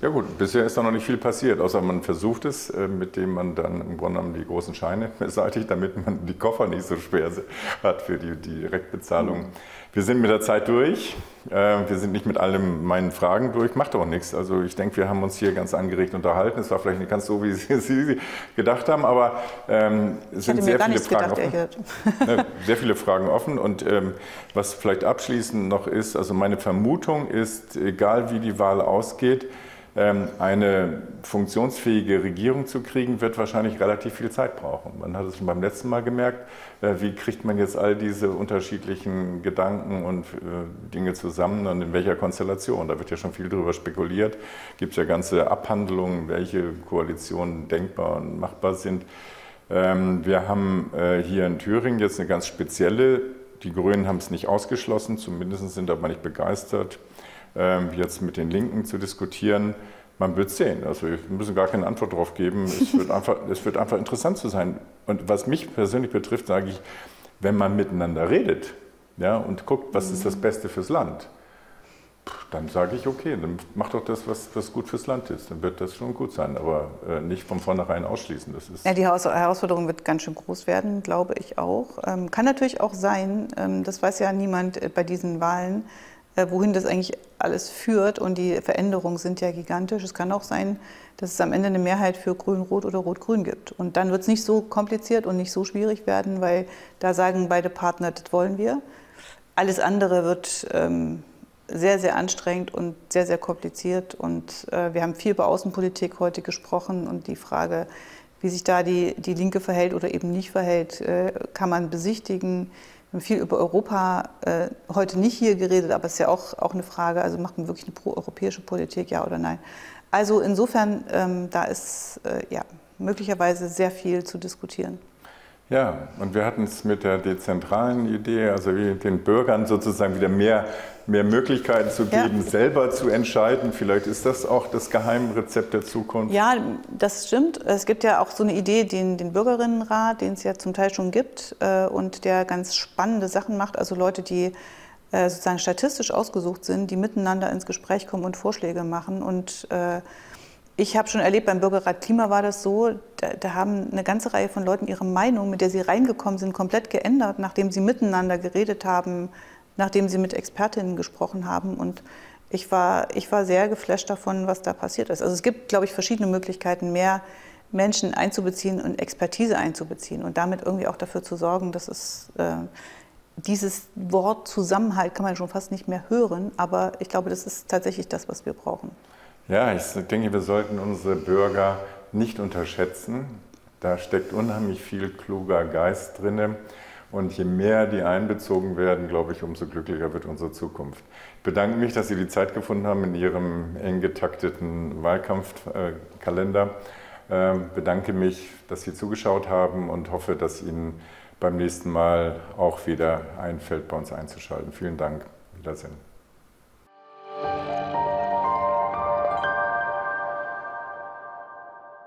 Ja gut, bisher ist da noch nicht viel passiert, außer man versucht es, äh, mit dem man dann im Grunde genommen die großen Scheine [LAUGHS] beseitigt, damit man die Koffer nicht so schwer hat für die, die Direktbezahlung. Mhm. Wir sind mit der Zeit durch. Äh, wir sind nicht mit allen meinen Fragen durch, macht auch nichts. Also ich denke, wir haben uns hier ganz angeregt unterhalten. Es war vielleicht nicht ganz so, wie [LAUGHS] Sie, Sie gedacht haben, aber ähm, es sind sehr viele Fragen gedacht, offen. sehr viele Fragen offen. Und ähm, was vielleicht abschließend noch ist, also meine Vermutung ist, egal wie die Wahl ausgeht, eine funktionsfähige Regierung zu kriegen, wird wahrscheinlich relativ viel Zeit brauchen. Man hat es schon beim letzten Mal gemerkt, äh, wie kriegt man jetzt all diese unterschiedlichen Gedanken und äh, Dinge zusammen und in welcher Konstellation. Da wird ja schon viel darüber spekuliert. Gibt es ja ganze Abhandlungen, welche Koalitionen denkbar und machbar sind. Ähm, wir haben äh, hier in Thüringen jetzt eine ganz spezielle, die Grünen haben es nicht ausgeschlossen, zumindest sind aber nicht begeistert ähm, jetzt mit den Linken zu diskutieren. Man wird sehen. Also wir müssen gar keine Antwort darauf geben. Es [LAUGHS] wird, einfach, es wird einfach interessant zu sein. Und was mich persönlich betrifft, sage ich, wenn man miteinander redet ja, und guckt, was ist das. Beste fürs Land, dann sage ich, okay, dann mach doch das, was, was gut fürs Land ist. Dann wird das schon gut sein, aber äh, nicht von vornherein ausschließen. Das ist ja, die Herausforderung wird ganz schön groß werden, glaube ich auch. Ähm, kann natürlich auch sein, ähm, das weiß ja niemand äh, bei diesen Wahlen, wohin das eigentlich alles führt. Und die Veränderungen sind ja gigantisch. Es kann auch sein, dass es am Ende eine Mehrheit für Grün-Rot oder Rot-Grün gibt. Und dann wird es nicht so kompliziert und nicht so schwierig werden, weil da sagen beide Partner, das wollen wir. Alles andere wird, ähm, sehr, sehr anstrengend und sehr, sehr kompliziert. Und äh, wir haben viel über Außenpolitik heute gesprochen und die Frage, wie sich da die, die Linke verhält oder eben nicht verhält, äh, kann man besichtigen. Wir haben viel über Europa äh, heute nicht hier geredet, aber es ist ja auch, auch eine Frage, also macht man wirklich eine proeuropäische Politik, ja oder nein? Also insofern, ähm, da ist äh, ja möglicherweise sehr viel zu diskutieren. Ja, und wir hatten es mit der dezentralen Idee, also den Bürgern sozusagen wieder mehr, mehr Möglichkeiten zu geben, ja. selber zu entscheiden. Vielleicht ist das auch das Geheimrezept der Zukunft. Ja, das stimmt. Es gibt ja auch so eine Idee, den, den Bürgerinnenrat, den es ja zum Teil schon gibt äh, und der ganz spannende Sachen macht. Also Leute, die äh, sozusagen statistisch ausgesucht sind, die miteinander ins Gespräch kommen und Vorschläge machen und äh, ich habe schon erlebt, beim Bürgerrat Klima war das so, da, da, haben eine ganze Reihe von Leuten ihre Meinung, mit der sie reingekommen sind, komplett geändert, nachdem sie miteinander geredet haben, nachdem sie mit Expertinnen gesprochen haben. Und ich war, ich war sehr geflasht davon, was da passiert ist. Also es gibt, glaube ich, verschiedene Möglichkeiten, mehr Menschen einzubeziehen und Expertise einzubeziehen und damit irgendwie auch dafür zu sorgen, dass es äh, dieses Wort Zusammenhalt kann man schon fast nicht mehr hören, aber ich glaube, das ist tatsächlich das, was wir brauchen. Ja, ich denke, wir sollten unsere Bürger nicht unterschätzen. Da steckt unheimlich viel kluger Geist drin. Und je mehr die einbezogen werden, glaube ich, umso glücklicher wird unsere Zukunft. Ich bedanke mich, dass Sie die Zeit gefunden haben in Ihrem eng getakteten Wahlkampfkalender. Ich ähm, bedanke mich, dass Sie zugeschaut haben und hoffe, dass Ihnen beim nächsten Mal auch wieder einfällt, bei uns einzuschalten. Vielen Dank. Wiedersehen.